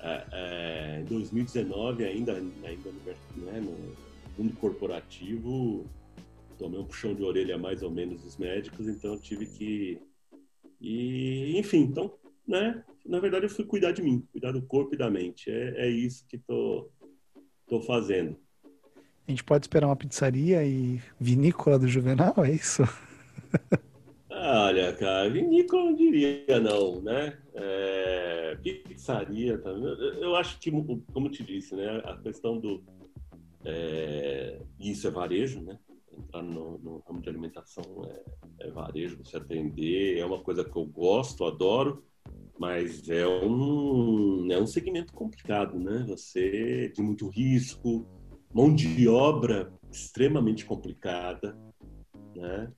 é, é, em 2019 ainda, ainda no, né, no mundo corporativo, tomei um puxão de orelha mais ou menos dos médicos, então tive que... E, enfim, então né? Na verdade, eu fui cuidar de mim, cuidar do corpo e da mente. É, é isso que tô, tô fazendo. A gente pode esperar uma pizzaria e vinícola do Juvenal, é isso? Olha, cara, vinícola não diria não, né? É, pizzaria também. Eu acho que, como te disse, né? A questão do... É, isso é varejo, né? Entrar no, no ramo de alimentação é, é varejo, você atender, é uma coisa que eu gosto, adoro mas é um, é um segmento complicado, né? Você de muito risco, mão de obra extremamente complicada, né?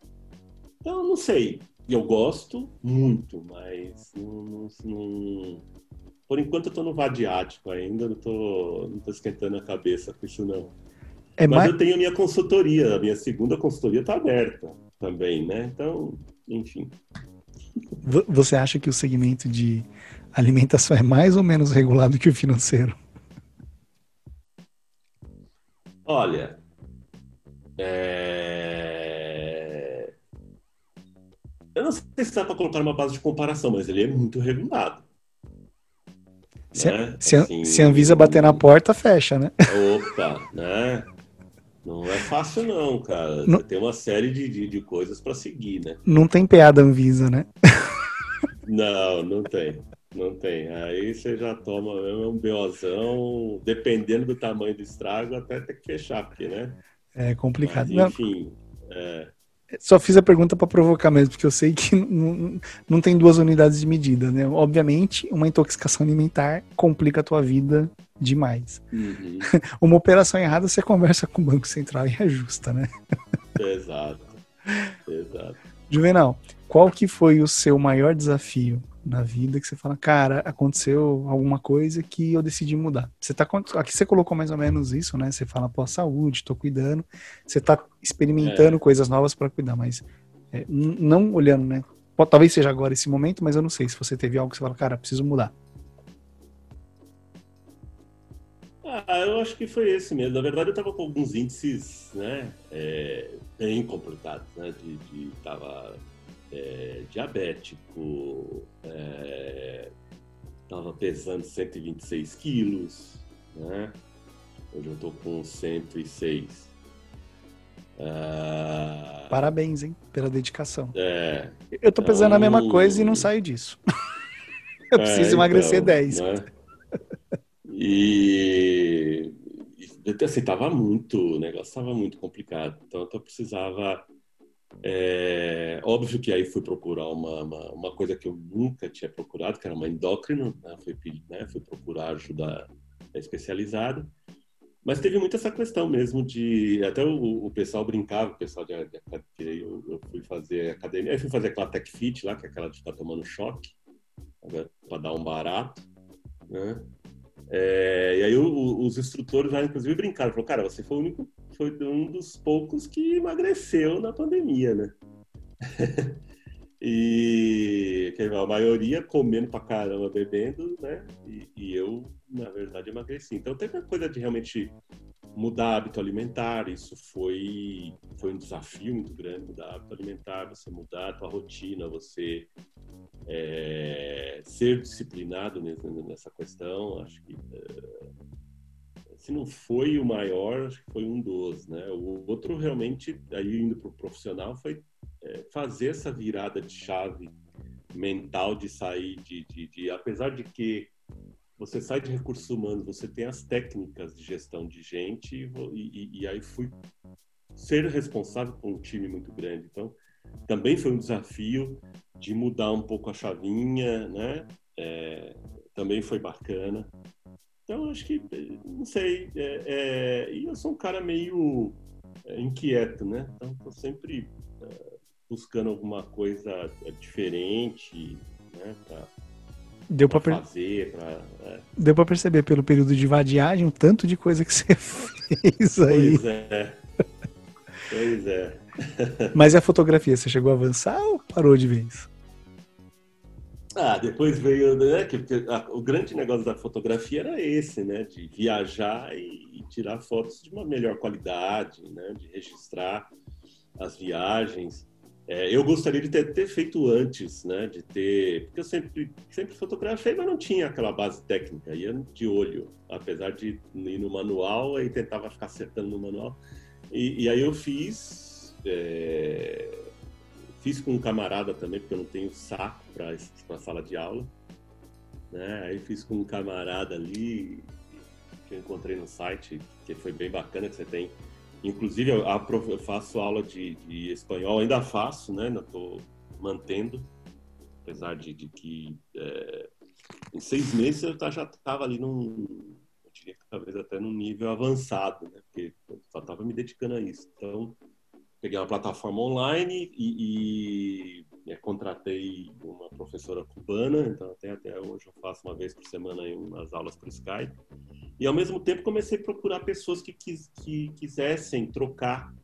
Então, não sei. Eu gosto muito, mas não, não, não... por enquanto eu estou no vadiático ainda, não estou não tô esquentando a cabeça com isso não. É mas mais... eu tenho a minha consultoria, a minha segunda consultoria está aberta também, né? Então, enfim. Você acha que o segmento de alimentação é mais ou menos regulado que o financeiro? Olha, é... eu não sei se dá para colocar uma base de comparação, mas ele é muito regulado. Se, né? se, assim, se a Anvisa bater na porta, fecha, né? Opa, né? Não é fácil, não, cara. Não... Tem uma série de, de, de coisas para seguir, né? Não tem piada Anvisa, né? não, não tem. Não tem. Aí você já toma um BOzão, dependendo do tamanho do estrago, até ter que fechar, porque, né? É complicado. Mas, enfim. É... Só fiz a pergunta para provocar mesmo, porque eu sei que não, não tem duas unidades de medida, né? Obviamente, uma intoxicação alimentar complica a tua vida demais. Uhum. Uma operação errada, você conversa com o Banco Central e ajusta, né? Exato. Exato. Juvenal, qual que foi o seu maior desafio na vida que você fala, cara, aconteceu alguma coisa que eu decidi mudar. Você tá aqui você colocou mais ou menos isso, né? Você fala, pô, saúde, tô cuidando. Você tá experimentando é. coisas novas para cuidar, mas é, não olhando, né? Talvez seja agora esse momento, mas eu não sei se você teve algo que você fala, cara, preciso mudar. Ah, eu acho que foi esse mesmo. Na verdade, eu estava com alguns índices, né, é, bem complicados, né, de, de tava é, diabético, estava é, pesando 126 quilos, né? Hoje eu estou com 106. Ah, Parabéns, hein, pela dedicação. É, eu estou pesando a mesma coisa e não saio disso. eu preciso é, emagrecer então, 10. Né? E, e assim, tava muito, o negócio estava muito complicado. Então eu precisava é, óbvio que aí fui procurar uma, uma, uma, coisa que eu nunca tinha procurado, que era uma endócrina, né? fui, né? fui procurar ajuda especializada. Mas teve muito essa questão mesmo de. Até o, o pessoal brincava, o pessoal de, de, de eu, eu, fui fazer academia, aí fui fazer aquela Tech Fit lá, que é aquela de estar tomando choque, para dar um barato, né? É, e aí o, os instrutores lá, inclusive, brincaram, falaram, cara, você foi o único foi um dos poucos que emagreceu na pandemia, né? e a maioria comendo pra caramba, bebendo, né? E, e, eu, na verdade, emagreci. Então teve a coisa de realmente mudar hábito alimentar, isso foi, foi um desafio muito grande, mudar hábito alimentar, você mudar a tua rotina, você é, ser disciplinado nessa questão, acho que é, se não foi o maior, acho que foi um dos, né? O outro realmente, aí indo para o profissional, foi é, fazer essa virada de chave mental de sair de, de, de, apesar de que você sai de recursos humanos, você tem as técnicas de gestão de gente e, e, e aí fui ser responsável por um time muito grande. Então, também foi um desafio de mudar um pouco a chavinha, né? É, também foi bacana. Então, acho que, não sei, é, é, e eu sou um cara meio é, inquieto, né? Então, tô sempre é, buscando alguma coisa diferente, né? Pra, Deu para fazer, pra, é. Deu para perceber pelo período de vadiagem o tanto de coisa que você fez aí. Pois é. pois é. Mas a fotografia, você chegou a avançar ou parou de vez? Ah, depois veio, né? Que, a, o grande negócio da fotografia era esse, né? De viajar e, e, tirar fotos de uma melhor qualidade, né? De registrar as viagens. É, eu gostaria de ter, ter, feito antes, né? De ter, porque eu sempre, sempre fotografei, mas não tinha aquela base técnica, ia de olho, apesar de ir no manual e tentava ficar acertando no manual. E, e aí eu fiz, é, fiz com um camarada também, porque eu não tenho saco para a sala de aula, né? Aí fiz com um camarada ali que eu encontrei no site, que foi bem bacana, que você tem Inclusive, eu, eu faço aula de, de, espanhol, ainda faço, né? Ainda estou mantendo, apesar de, de que é, em seis meses eu já estava ali num, eu diria que talvez até num nível avançado, né? Porque eu só estava me dedicando a isso. Então, peguei uma plataforma online e, e é, contratei uma professora cubana, então até, até hoje eu faço uma vez por semana umas aulas por Skype. E ao mesmo tempo comecei a procurar pessoas que, quis, que quisessem trocar.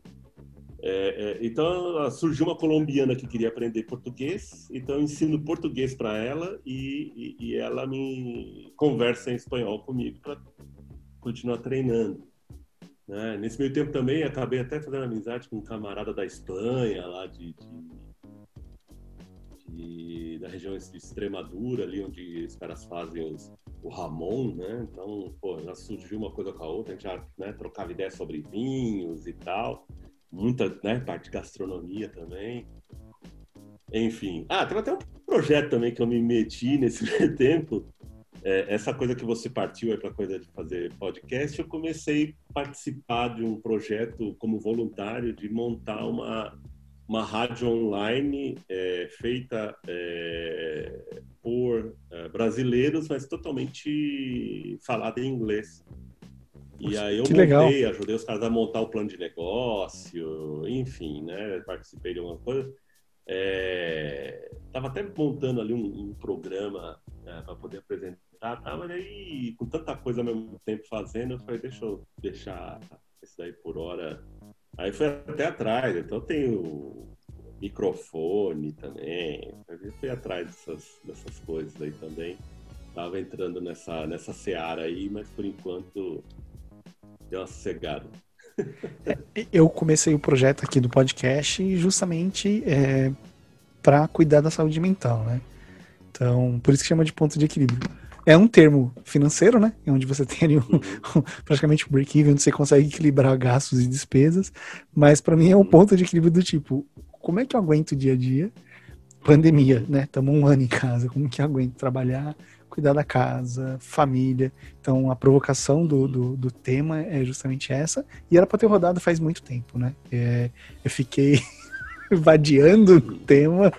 É, é, então surgiu uma colombiana que queria aprender português, então eu ensino português para ela e, e, e ela me conversa em espanhol comigo para continuar treinando. Né? Nesse meio tempo também acabei até fazendo amizade com um camarada da Espanha, lá de, de, de da região de Extremadura, ali onde os caras fazem os, o Ramon, né? Então, pô, já surgiu uma coisa com a outra, a gente já né, trocava ideias sobre vinhos e tal. Muita né, parte de gastronomia também. Enfim. Ah, tem até um projeto também que eu me meti nesse tempo, é, essa coisa que você partiu aí para coisa de fazer podcast, eu comecei a participar de um projeto como voluntário de montar uma uma rádio online é, feita é, por é, brasileiros, mas totalmente falada em inglês. E aí eu que montei, legal. ajudei os caras a montar o plano de negócio, enfim, né? Participei de uma coisa. É, tava até montando ali um, um programa é, para poder apresentar tá, mas aí com tanta coisa ao mesmo tempo fazendo, eu falei, deixa eu deixar isso daí por hora. Aí foi até atrás, então eu tenho microfone também. Eu fui atrás dessas, dessas coisas aí também. Tava entrando nessa, nessa seara aí, mas por enquanto deu uma sossegada. Eu comecei o projeto aqui do podcast justamente é, para cuidar da saúde mental, né? Então, por isso que chama de ponto de equilíbrio é um termo financeiro, né? Onde você tem ali um, um, praticamente um break-even, onde você consegue equilibrar gastos e despesas. Mas para mim é um ponto de equilíbrio do tipo, como é que eu aguento o dia a dia? Pandemia, né? Estamos um ano em casa, como que eu aguento trabalhar, cuidar da casa, família? Então a provocação do, do, do tema é justamente essa. E era para ter rodado faz muito tempo, né? É, eu fiquei vadiando o tema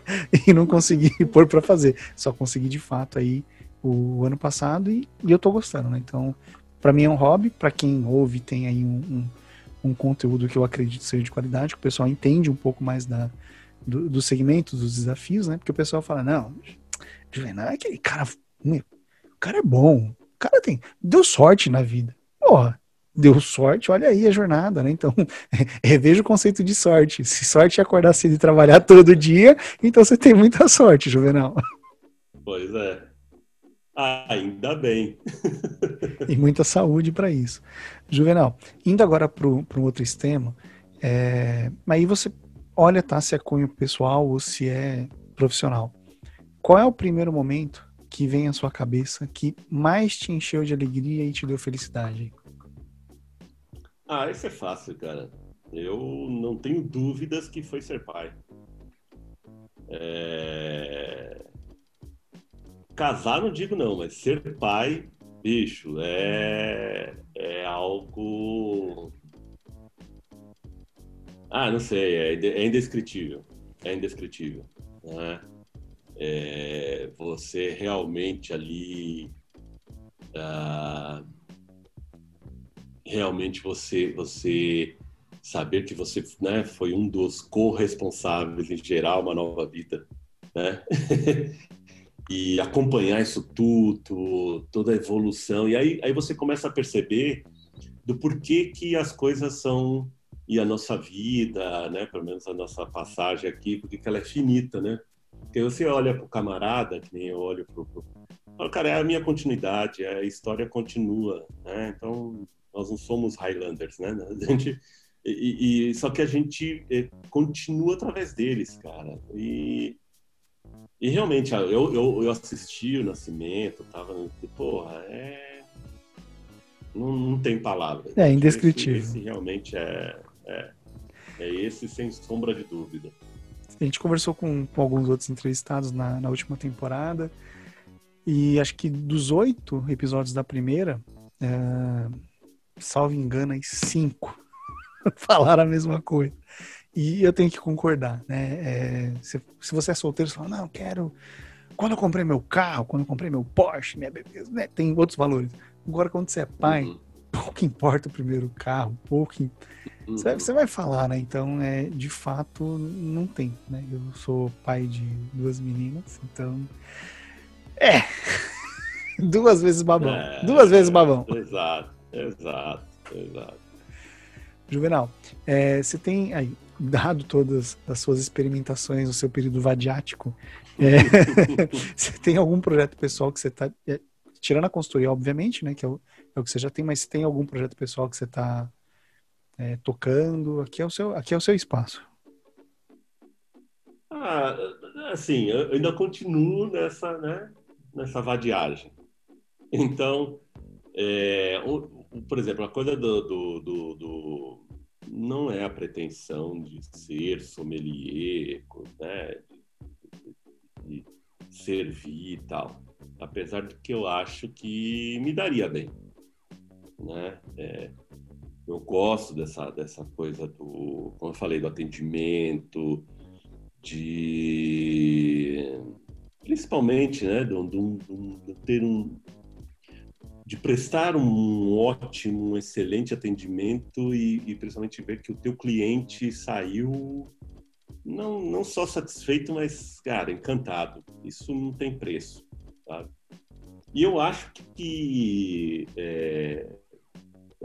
e não consegui pôr para fazer. Só consegui de fato aí o ano passado e, e eu tô gostando, né? Então, para mim é um hobby, para quem ouve tem aí um, um, um, conteúdo que eu acredito ser de qualidade, que o pessoal entende um pouco mais da, do, dos segmentos, dos desafios, né? Porque o pessoal fala, não, Juvenal é aquele cara, o cara é bom, o cara tem, deu sorte na vida. Porra, deu sorte, olha aí a jornada, né? Então, reveja o conceito de sorte. Se sorte é acordar cedo e trabalhar todo dia, então você tem muita sorte, Juvenal. Pois é. Ainda bem. e muita saúde para isso. Juvenal, indo agora para um outro extremo, é, aí você olha tá, se é cunho pessoal ou se é profissional. Qual é o primeiro momento que vem à sua cabeça que mais te encheu de alegria e te deu felicidade? Ah, isso é fácil, cara. Eu não tenho dúvidas que foi ser pai. É... Casar não digo não, mas ser pai, bicho, é, é algo. Ah, não sei, é, é indescritível. É indescritível. Né? É, você realmente ali. Ah, realmente você, você saber que você né, foi um dos corresponsáveis em gerar uma nova vida, né? e acompanhar isso tudo, toda a evolução. E aí, aí você começa a perceber do porquê que as coisas são e a nossa vida, né, pelo menos a nossa passagem aqui, porque ela é finita, né? Porque você olha para o camarada, que nem eu olho para o... Cara, é a minha continuidade, a história continua, né? Então, nós não somos Highlanders, né? A gente, e, e, só que a gente é, continua através deles, cara. E, e realmente, eu, eu, eu assisti o Nascimento, tava. Porra, é. Não, não tem palavras. É indescritível. Esse, esse realmente é, é. É esse sem sombra de dúvida. A gente conversou com, com alguns outros entrevistados na, na última temporada. E acho que dos oito episódios da primeira, é, salvo engano, aí cinco falaram a mesma coisa. E eu tenho que concordar, né? É, se, se, você é solteiro, você fala, não, eu quero. Quando eu comprei meu carro, quando eu comprei meu Porsche, minha bebê, né? tem outros valores. Agora, quando você é pai, uhum. pouco importa o primeiro carro, pouco. Uhum. Você, você, vai falar, né? Então, é, de fato, não tem, né? Eu sou pai de duas meninas, então. É! Duas vezes babão. É, Duas vezes babão. Exato, exato, exato. Juvenal, é, você tem aí, dado todas as suas experimentações no seu período vadiático, é, você tem algum projeto pessoal que você está. É, tirando a consultoria, obviamente, né? Que é o, é o, que você já tem, mas tem algum projeto pessoal que você está é, tocando? Aqui é, o seu, aqui é o seu espaço. Ah, assim, eu ainda continuo nessa, né, nessa vadiagem. Então, é, por exemplo, a coisa do, do, do, do, não é a pretensão de ser sommelier, né, de, de servir e tal, apesar de que eu acho que me daria bem, né? É, eu gosto dessa dessa coisa do, como eu falei, do atendimento, de principalmente, né, de, de, de ter um de prestar um ótimo, um excelente atendimento e, e, principalmente ver que o teu cliente saiu não, não só satisfeito, mas, cara, encantado. Isso não tem preço, sabe? E eu acho que, é,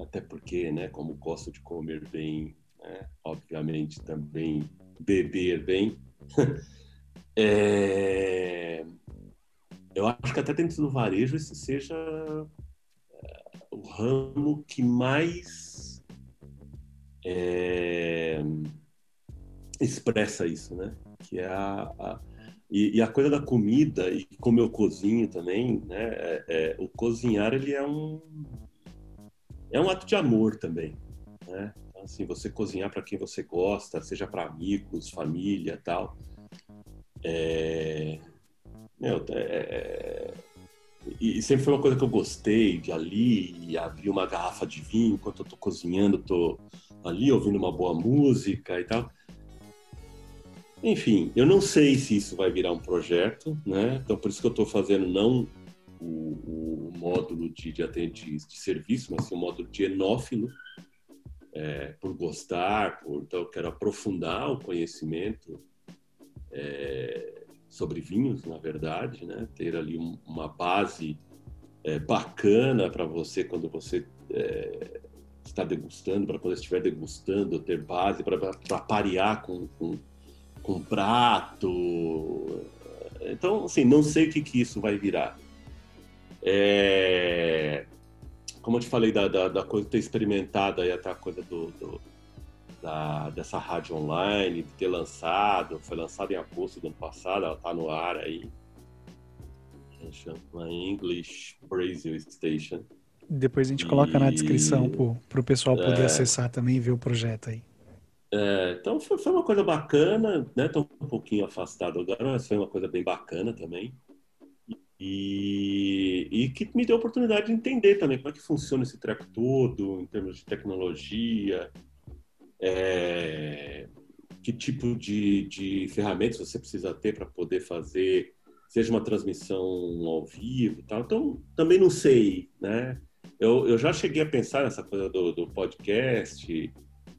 até porque, né, como gosto de comer bem, né, obviamente também beber bem, é, eu acho que até dentro do varejo esse seja o ramo que mais é, expressa isso, né? Que é a, a e, e, a coisa da comida e como eu cozinho também, né? É, é, o cozinhar ele é um é um ato de amor também, né? Então, assim, você cozinhar para quem você gosta, seja para amigos, família, tal. É, meu, é, é e sempre foi uma coisa que eu gostei de ali e abrir uma garrafa de vinho enquanto eu tô cozinhando, tô ali ouvindo uma boa música e tal. Enfim, eu não sei se isso vai virar um projeto, né? Então por isso que eu estou fazendo não o, o módulo de, de atendente de serviço, mas sim o módulo de enófilo, é, por gostar, por, então eu quero aprofundar o conhecimento é, sobre vinhos, na verdade, né? Ter ali um, uma base é, bacana para você quando você é, está degustando, para quando estiver degustando, ter base para parear com, com, com prato. Então, assim, não sei o que, que isso vai virar. É, como eu te falei da, da, da coisa ter experimentado aí até a coisa do, do da, dessa rádio online, de ter lançado, foi lançado em agosto do ano passado, ela está no ar aí. Chama English Brazil Station. Depois a gente coloca e... na descrição para o pessoal poder é... acessar também e ver o projeto aí. É, então foi, foi, uma coisa bacana, né? Estou um pouquinho afastado agora, mas foi uma coisa bem bacana também. E, e, que me deu a oportunidade de entender também como é que funciona esse treco todo, em termos de tecnologia, é, que tipo de, de ferramentas você precisa ter para poder fazer, seja uma transmissão ao vivo tal. Então, também não sei, né? Eu, eu já cheguei a pensar nessa coisa do, do podcast,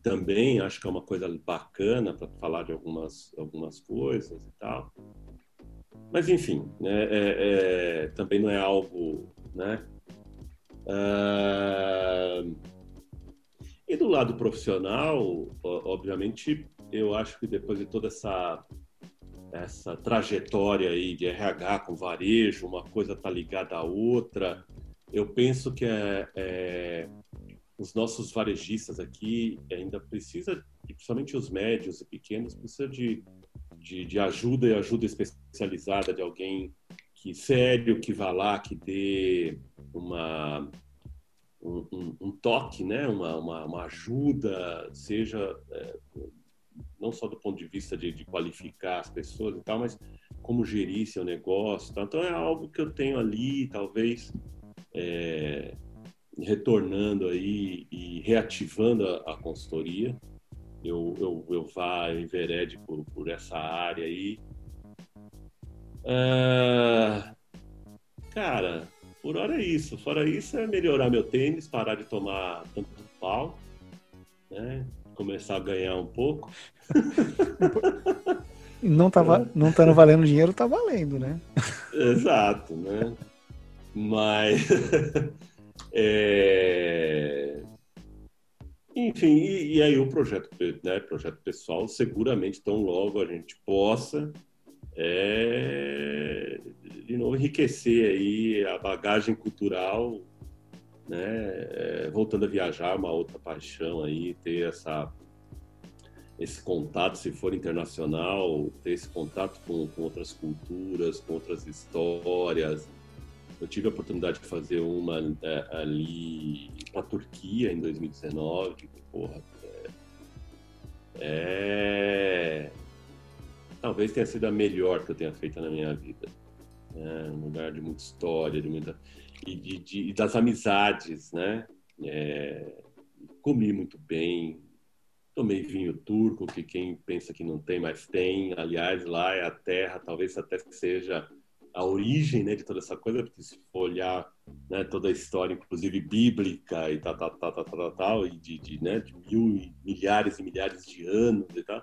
também acho que é uma coisa bacana para falar de algumas, algumas coisas e tal. Mas, enfim, né, é, é, também não é algo, né? Uh, e do lado profissional, obviamente, eu acho que depois de toda essa essa trajetória aí de RH com varejo, uma coisa tá ligada à outra, eu penso que é, é, os nossos varejistas aqui ainda precisa, principalmente os médios e pequenos, precisa de de, de ajuda e ajuda especializada de alguém que sério, que vá lá, que dê uma um, um, toque, né? Uma, uma, uma ajuda, seja é, não só do ponto de vista de, de, qualificar as pessoas e tal, mas como gerir seu negócio. Tal. Então é algo que eu tenho ali, talvez é, retornando aí e reativando a, a consultoria eu, eu, eu vá, eu enverede por, por essa área aí. Uh, cara, por hora é isso. Fora isso é melhorar meu tênis, parar de tomar tanto pau, né? Começar a ganhar um pouco. não tá, não tá valendo dinheiro, tá valendo, né? Exato, né? Mas é, enfim, e, e, aí o projeto, né, projeto pessoal, seguramente tão logo a gente possa é, de novo enriquecer aí a bagagem cultural, né, é, voltando a viajar, uma outra paixão aí, ter essa esse contato, se for internacional, ter esse contato com, com outras culturas, com outras histórias, eu tive a oportunidade de fazer uma é, ali na Turquia em 2019. Porra, é, é, talvez tenha sido a melhor que eu tenha feito na minha vida. É, um lugar de muita história, de muita e, de, de, e das amizades, né? É, comi muito bem, tomei vinho turco, que quem pensa que não tem, mas tem. Aliás, lá é a terra, talvez até seja a origem né, de toda essa coisa, porque se for olhar né, toda a história, inclusive bíblica e tal, tal, tal, tal, tal, tal e de, de, né, de mil, milhares e milhares de anos e tal,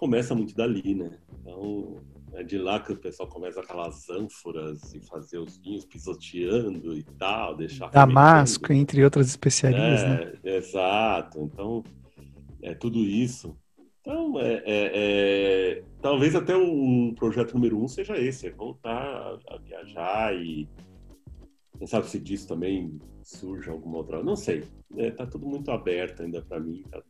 começa muito dali, né? Então, é de lá que o pessoal começa aquelas ânforas e fazer os vinhos pisoteando e tal, deixar... Damasco, entre outras especiarias, é, né? Exato. Então, é tudo isso. Então, é, é, é, talvez até o projeto número um seja esse, é voltar a, a viajar e quem sabe se disso também surge alguma outra. Não sei. É, tá tudo muito aberto ainda para mim. Tá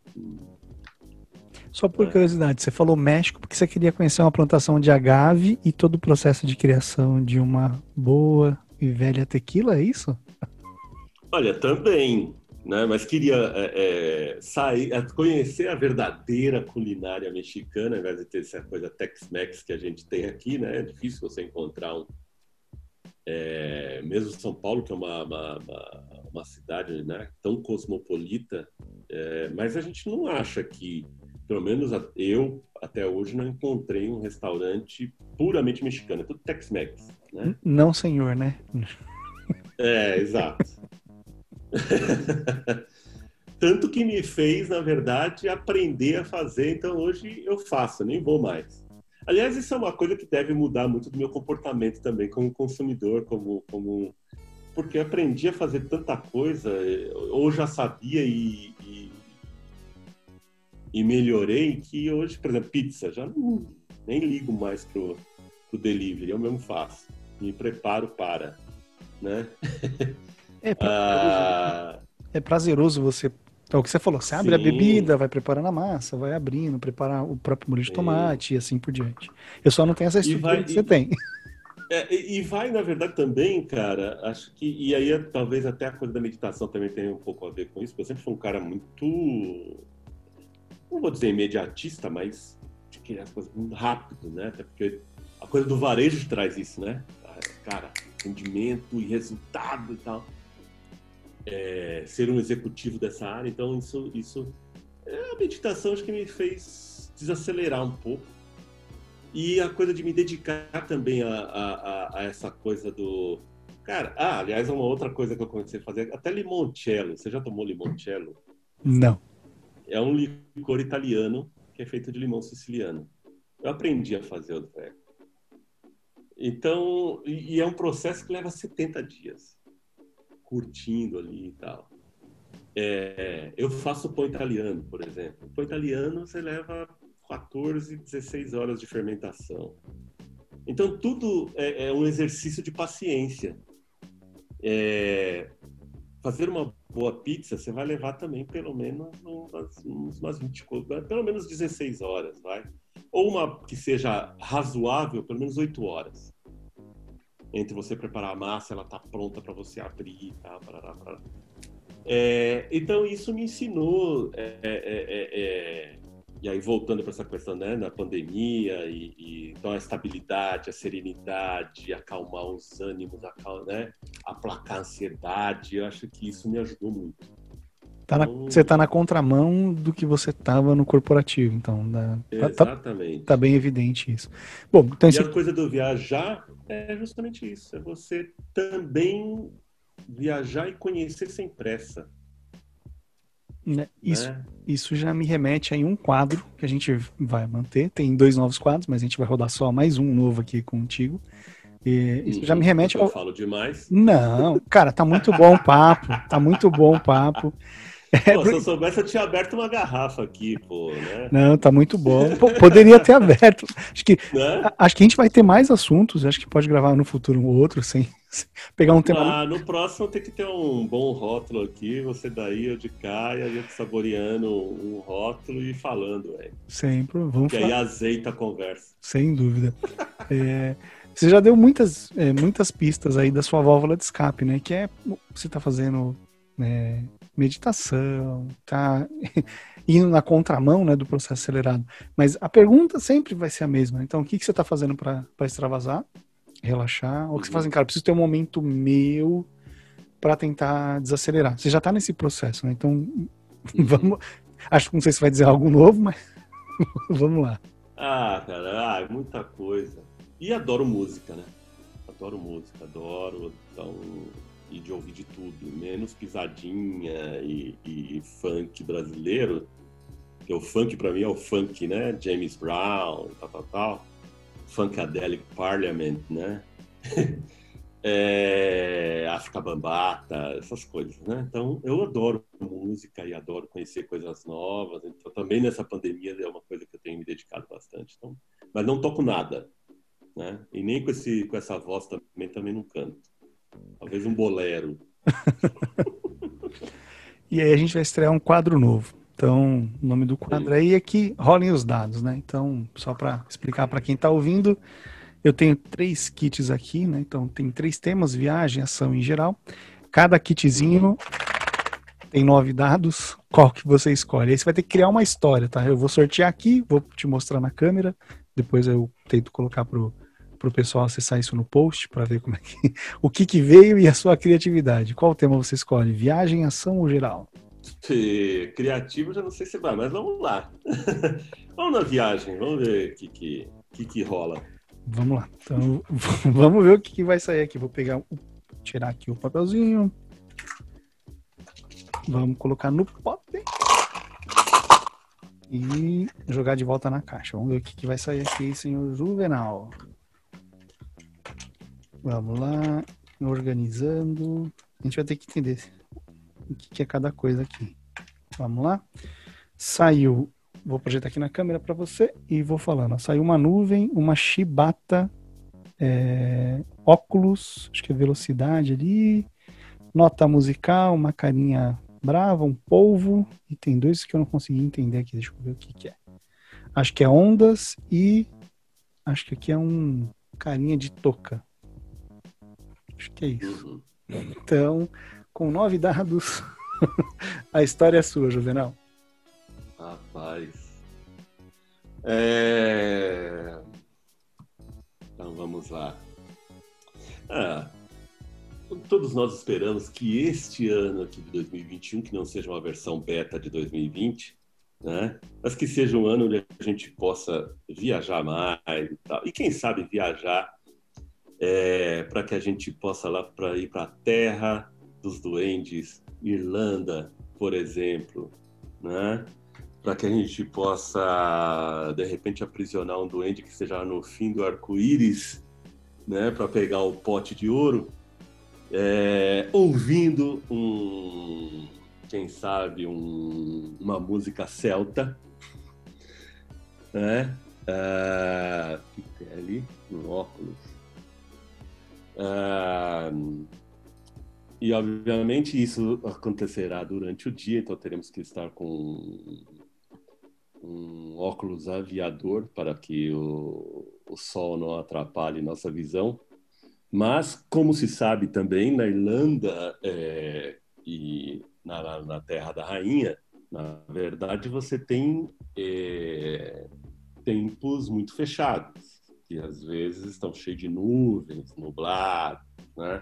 Só por é. curiosidade, você falou México porque você queria conhecer uma plantação de agave e todo o processo de criação de uma boa e velha tequila, é isso? Olha, também né? Mas queria é, é, sair, é, conhecer a verdadeira culinária mexicana, ao invés de ter essa coisa Tex-Mex que a gente tem aqui, né? É difícil você encontrar um. É, mesmo São Paulo, que é uma, uma, uma, uma cidade né, tão cosmopolita, é, mas a gente não acha que, pelo menos eu até hoje não encontrei um restaurante puramente mexicano, é tudo Tex-Mex. Né? Não, senhor, né? É, exato. Tanto que me fez, na verdade, aprender a fazer. Então hoje eu faço, nem vou mais. Aliás, isso é uma coisa que deve mudar muito do meu comportamento também como consumidor, como, como porque aprendi a fazer tanta coisa, ou já sabia e, e, melhorei, que hoje, por exemplo, pizza, já não, nem ligo mais pro, pro delivery, eu mesmo faço, me preparo para, né? É prazeroso, ah, é prazeroso você. É o que você falou, você abre sim. a bebida, vai preparando a massa, vai abrindo, preparar o próprio molho de tomate e assim por diante. Eu só não tenho essa estrutura vai, que você e, tem. É, e vai, na verdade, também, cara, acho que. E aí, talvez até a coisa da meditação também tenha um pouco a ver com isso, porque eu sempre fui um cara muito não vou dizer imediatista, mas de querer as coisas muito rápido, né? Até porque a coisa do varejo traz isso, né? Cara, rendimento e resultado e tal. É, ser um executivo dessa área, então isso, isso é a meditação acho que me fez desacelerar um pouco e a coisa de me dedicar também a, a, a, essa coisa do. Cara, ah, aliás, uma outra coisa que eu comecei a fazer, até limoncello. Você já tomou limoncello? Não. É um licor italiano que é feito de limão siciliano. Eu aprendi a fazer o treco. Então, e, e é um processo que leva 70 dias. Curtindo ali e tal. É, eu faço pão italiano, por exemplo. Pão italiano você leva 14, 16 horas de fermentação. Então, tudo é, é um exercício de paciência. É, fazer uma boa pizza, você vai levar também pelo menos umas, umas 20, pelo menos 16 horas, vai. Ou uma que seja razoável, pelo menos 8 horas. Entre você preparar a massa, ela tá pronta para você abrir tal, parará, parará. É, então, isso me ensinou é, é, é, é e aí voltando para essa questão né, da pandemia e, e, então a estabilidade, a serenidade, acalmar os ânimos, acal, né, aplacar a ansiedade, eu acho que isso me ajudou muito. Tá na, então, você está na contramão do que você estava no corporativo, então né, tá, exatamente. Tá, tá, bem evidente isso. Bom, então e esse... a coisa do viajar é justamente isso, é você também viajar e conhecer sem pressa. Né? Isso, é. isso já me remete a um quadro que a gente vai manter. Tem dois novos quadros, mas a gente vai rodar só mais um novo aqui contigo. E isso já me remete ao. Eu falo demais. Não, cara, tá muito bom o papo. Tá muito bom o papo. É, pô, se eu soubesse, eu tinha aberto uma garrafa aqui, pô, né? Não, tá muito bom. Pô, poderia ter aberto. Acho que, né? acho que a gente vai ter mais assuntos. Acho que pode gravar no futuro um outro, sem, sem pegar um tema. Ah, no próximo tem que ter um bom rótulo aqui. Você daí, eu de cá, e a gente saboreando um rótulo e falando, velho. Sempre. Vamos falar. aí azeita a conversa. Sem dúvida. é, você já deu muitas, é, muitas pistas aí da sua válvula de escape, né? Que é você tá fazendo. Né, meditação, tá indo na contramão né, do processo acelerado. Mas a pergunta sempre vai ser a mesma. Então, o que, que você está fazendo para extravasar, relaxar? Ou que você faz em cara? Preciso ter um momento meu para tentar desacelerar. Você já está nesse processo, né? Então, vamos. Acho que não sei se vai dizer algo novo, mas vamos lá. Ah, cara, ah, muita coisa. E adoro música, né? Adoro música, adoro. Então, e de ouvir de tudo, menos pisadinha e, e funk brasileiro, que o funk para mim é o funk, né? James Brown, tal, tal, tal. Funkadelic Parliament, né? é, África Bambata, essas coisas, né? Então, eu adoro música e adoro conhecer coisas novas. Então, também nessa pandemia é uma coisa que eu tenho me dedicado bastante. Então, mas não toco nada, né? E nem com, esse, com essa voz também, também não canto. Talvez um bolero. e aí a gente vai estrear um quadro novo. Então, o nome do quadro aí é que rolem os dados, né? Então, só para explicar para quem está ouvindo, eu tenho três kits aqui, né? Então, tem três temas: viagem, ação em geral. Cada kitzinho tem nove dados. Qual que você escolhe? Aí você vai ter que criar uma história, tá? Eu vou sortear aqui, vou te mostrar na câmera. Depois eu tento colocar pro, para o pessoal acessar isso no post para ver como é que, o que, que veio e a sua criatividade. Qual tema você escolhe? Viagem, ação ou geral? Criativo já não sei se vai, mas vamos lá. vamos na viagem, vamos ver o que, que, que, que rola. Vamos lá. Então, vamos ver o que, que vai sair aqui. Vou pegar, tirar aqui o papelzinho. Vamos colocar no pote e jogar de volta na caixa. Vamos ver o que, que vai sair aqui, senhor Juvenal. Vamos lá, organizando. A gente vai ter que entender o que é cada coisa aqui. Vamos lá. Saiu, vou projetar aqui na câmera para você e vou falando. Saiu uma nuvem, uma chibata, é, óculos, acho que é velocidade ali, nota musical, uma carinha brava, um polvo, e tem dois que eu não consegui entender aqui, deixa eu ver o que, que é. Acho que é ondas e acho que aqui é um carinha de toca. Acho que é isso. Uhum. Então, com nove dados, a história é sua, Juvenal. Rapaz. É... Então vamos lá. Ah, todos nós esperamos que este ano aqui de 2021, que não seja uma versão beta de 2020, né? mas que seja um ano onde a gente possa viajar mais e tal. E quem sabe viajar é, para que a gente possa lá para ir para a terra dos duendes, Irlanda, por exemplo, né? para que a gente possa de repente aprisionar um duende que esteja no fim do arco-íris, né? para pegar o pote de ouro, é, ouvindo um, quem sabe um, uma música celta, né? Uh, que tem ali no óculos Uh, e, obviamente, isso acontecerá durante o dia, então teremos que estar com um óculos aviador para que o, o sol não atrapalhe nossa visão. Mas, como se sabe também, na Irlanda é, e na, na, Terra da Rainha, na verdade, você tem é, tempos muito fechados que às vezes estão cheios de nuvens, nublados, né?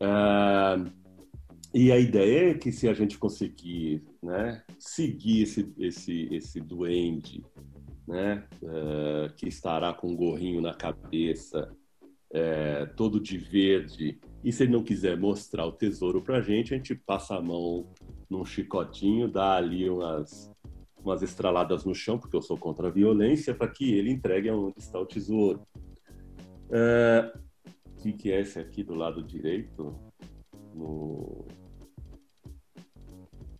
Ah, e a ideia é que se a gente conseguir né, seguir esse, esse, esse duende, né, uh, que estará com um gorrinho na cabeça, é, todo de verde, e se ele não quiser mostrar o tesouro para a gente, a gente passa a mão num chicotinho, dá ali umas umas estraladas no chão, porque eu sou contra a violência, para que ele entregue aonde está o tesouro. O é, que, que é esse aqui do lado direito? No...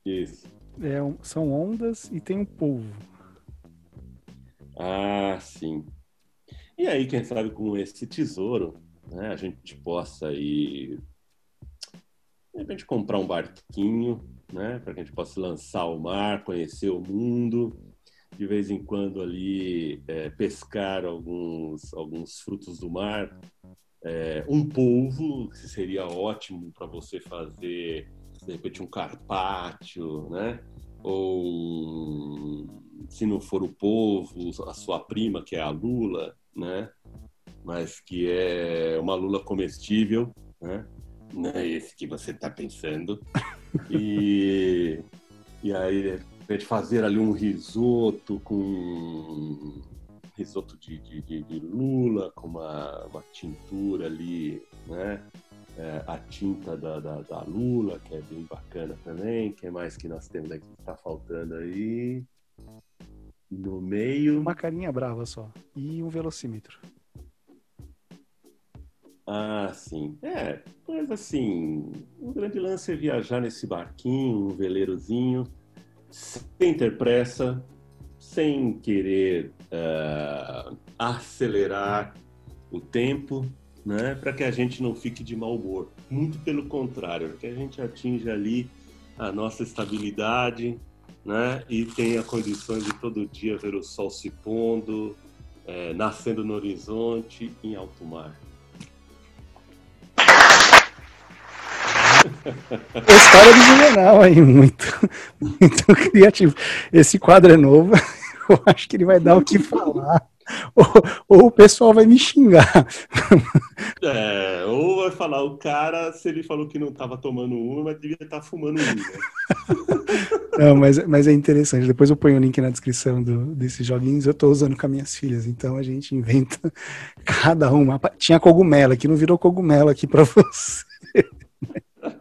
Isso. É, são ondas e tem um polvo. Ah, sim. E aí, quem sabe com esse tesouro, né, a gente possa ir. De repente, comprar um barquinho né? Para que a gente possa lançar ao mar, conhecer o mundo, de vez em quando ali é, pescar alguns, alguns frutos do mar. É, um polvo, que seria ótimo para você fazer, de repente, um carpaccio, né? Ou, se não for o polvo, a sua prima, que é a lula, né? Mas que é uma lula comestível, né? Não é esse que você está pensando. E, e aí, de fazer ali um risoto com risoto de, de, de, lula, com uma, uma tintura ali, né? É, a tinta da, da, da, lula, que é bem bacana também. Que mais que nós temos aqui que tá faltando aí? No meio. Uma carinha brava só. E um velocímetro. Ah, sim. É, mas assim, o grande lance é viajar nesse barquinho, um veleirozinho, sem ter pressa, sem querer uh, acelerar o tempo, né? Para que a gente não fique de mau humor. Muito pelo contrário, que a gente atinja ali a nossa estabilidade, né? E tenha condições de todo dia ver o sol se pondo, é, nascendo no horizonte em alto mar. História do Juvenal aí, muito, muito criativo. Esse quadro é novo, eu acho que ele vai dar o que falar. Ou, ou, o pessoal vai me xingar. É, ou vai falar, o cara, se ele falou que não estava tomando uma, mas devia estar tá fumando uma. Né? Não, mas, mas é interessante. Depois eu ponho o link na descrição do, desses joguinhos. Eu estou usando com as minhas filhas, então a gente inventa cada uma. Tinha cogumelo aqui, não virou cogumelo aqui para você.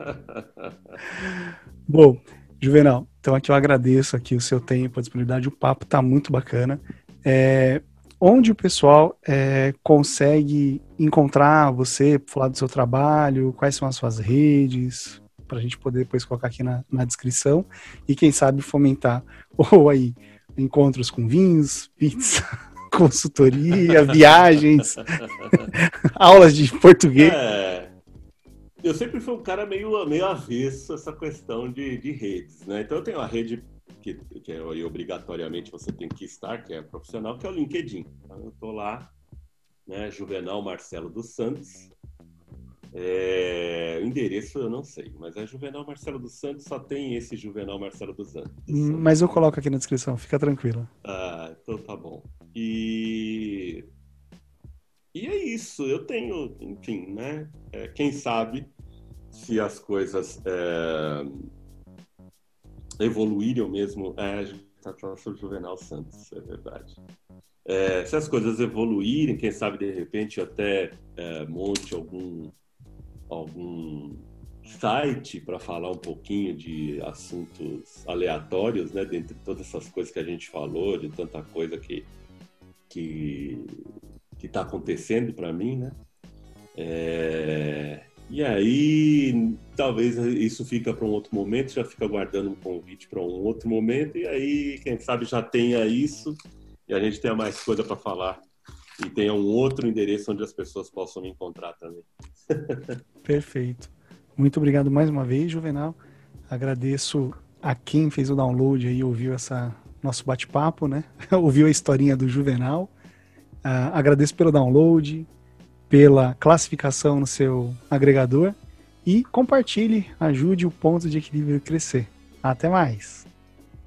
Bom, Juvenal, então aqui eu agradeço aqui o seu tempo, a disponibilidade, o papo tá muito bacana. É, onde o pessoal é, consegue encontrar você, falar do seu trabalho, quais são as suas redes, para a gente poder depois colocar aqui na, na descrição e quem sabe fomentar ou aí encontros com vinhos, pizza, consultoria, viagens, aulas de português. É eu sempre fui um cara meio, meio avesso essa questão de, de redes, né? Então eu tenho a rede que, que é, obrigatoriamente você tem que estar, que é profissional, que é o LinkedIn. Então eu tô lá, né? Juvenal Marcelo dos Santos. É, o endereço eu não sei, mas é Juvenal Marcelo dos Santos, só tem esse Juvenal Marcelo dos Santos. Mas eu coloco aqui na descrição, fica tranquilo. Ah, então tá bom. E. E é isso, eu tenho, enfim, né? É, quem sabe se as coisas é, evoluírem mesmo. É, a gente tá falando sobre Juvenal Santos, é verdade. É, se as coisas evoluírem, quem sabe de repente até é, monte algum algum site para falar um pouquinho de assuntos aleatórios, né? Dentre todas essas coisas que a gente falou, de tanta coisa que que que está acontecendo para mim, né? É, e aí, talvez isso fica para um outro momento, já fica guardando um convite para um outro momento, e aí, quem sabe já tenha isso e a gente tenha mais coisa para falar e tenha um outro endereço onde as pessoas possam me encontrar também. Perfeito. Muito obrigado mais uma vez, Juvenal. Agradeço a quem fez o download e ouviu essa nosso bate-papo, né? ouviu a historinha do Juvenal. Uh, agradeço pelo download, pela classificação no seu agregador e compartilhe, ajude o ponto de equilíbrio crescer. Até mais!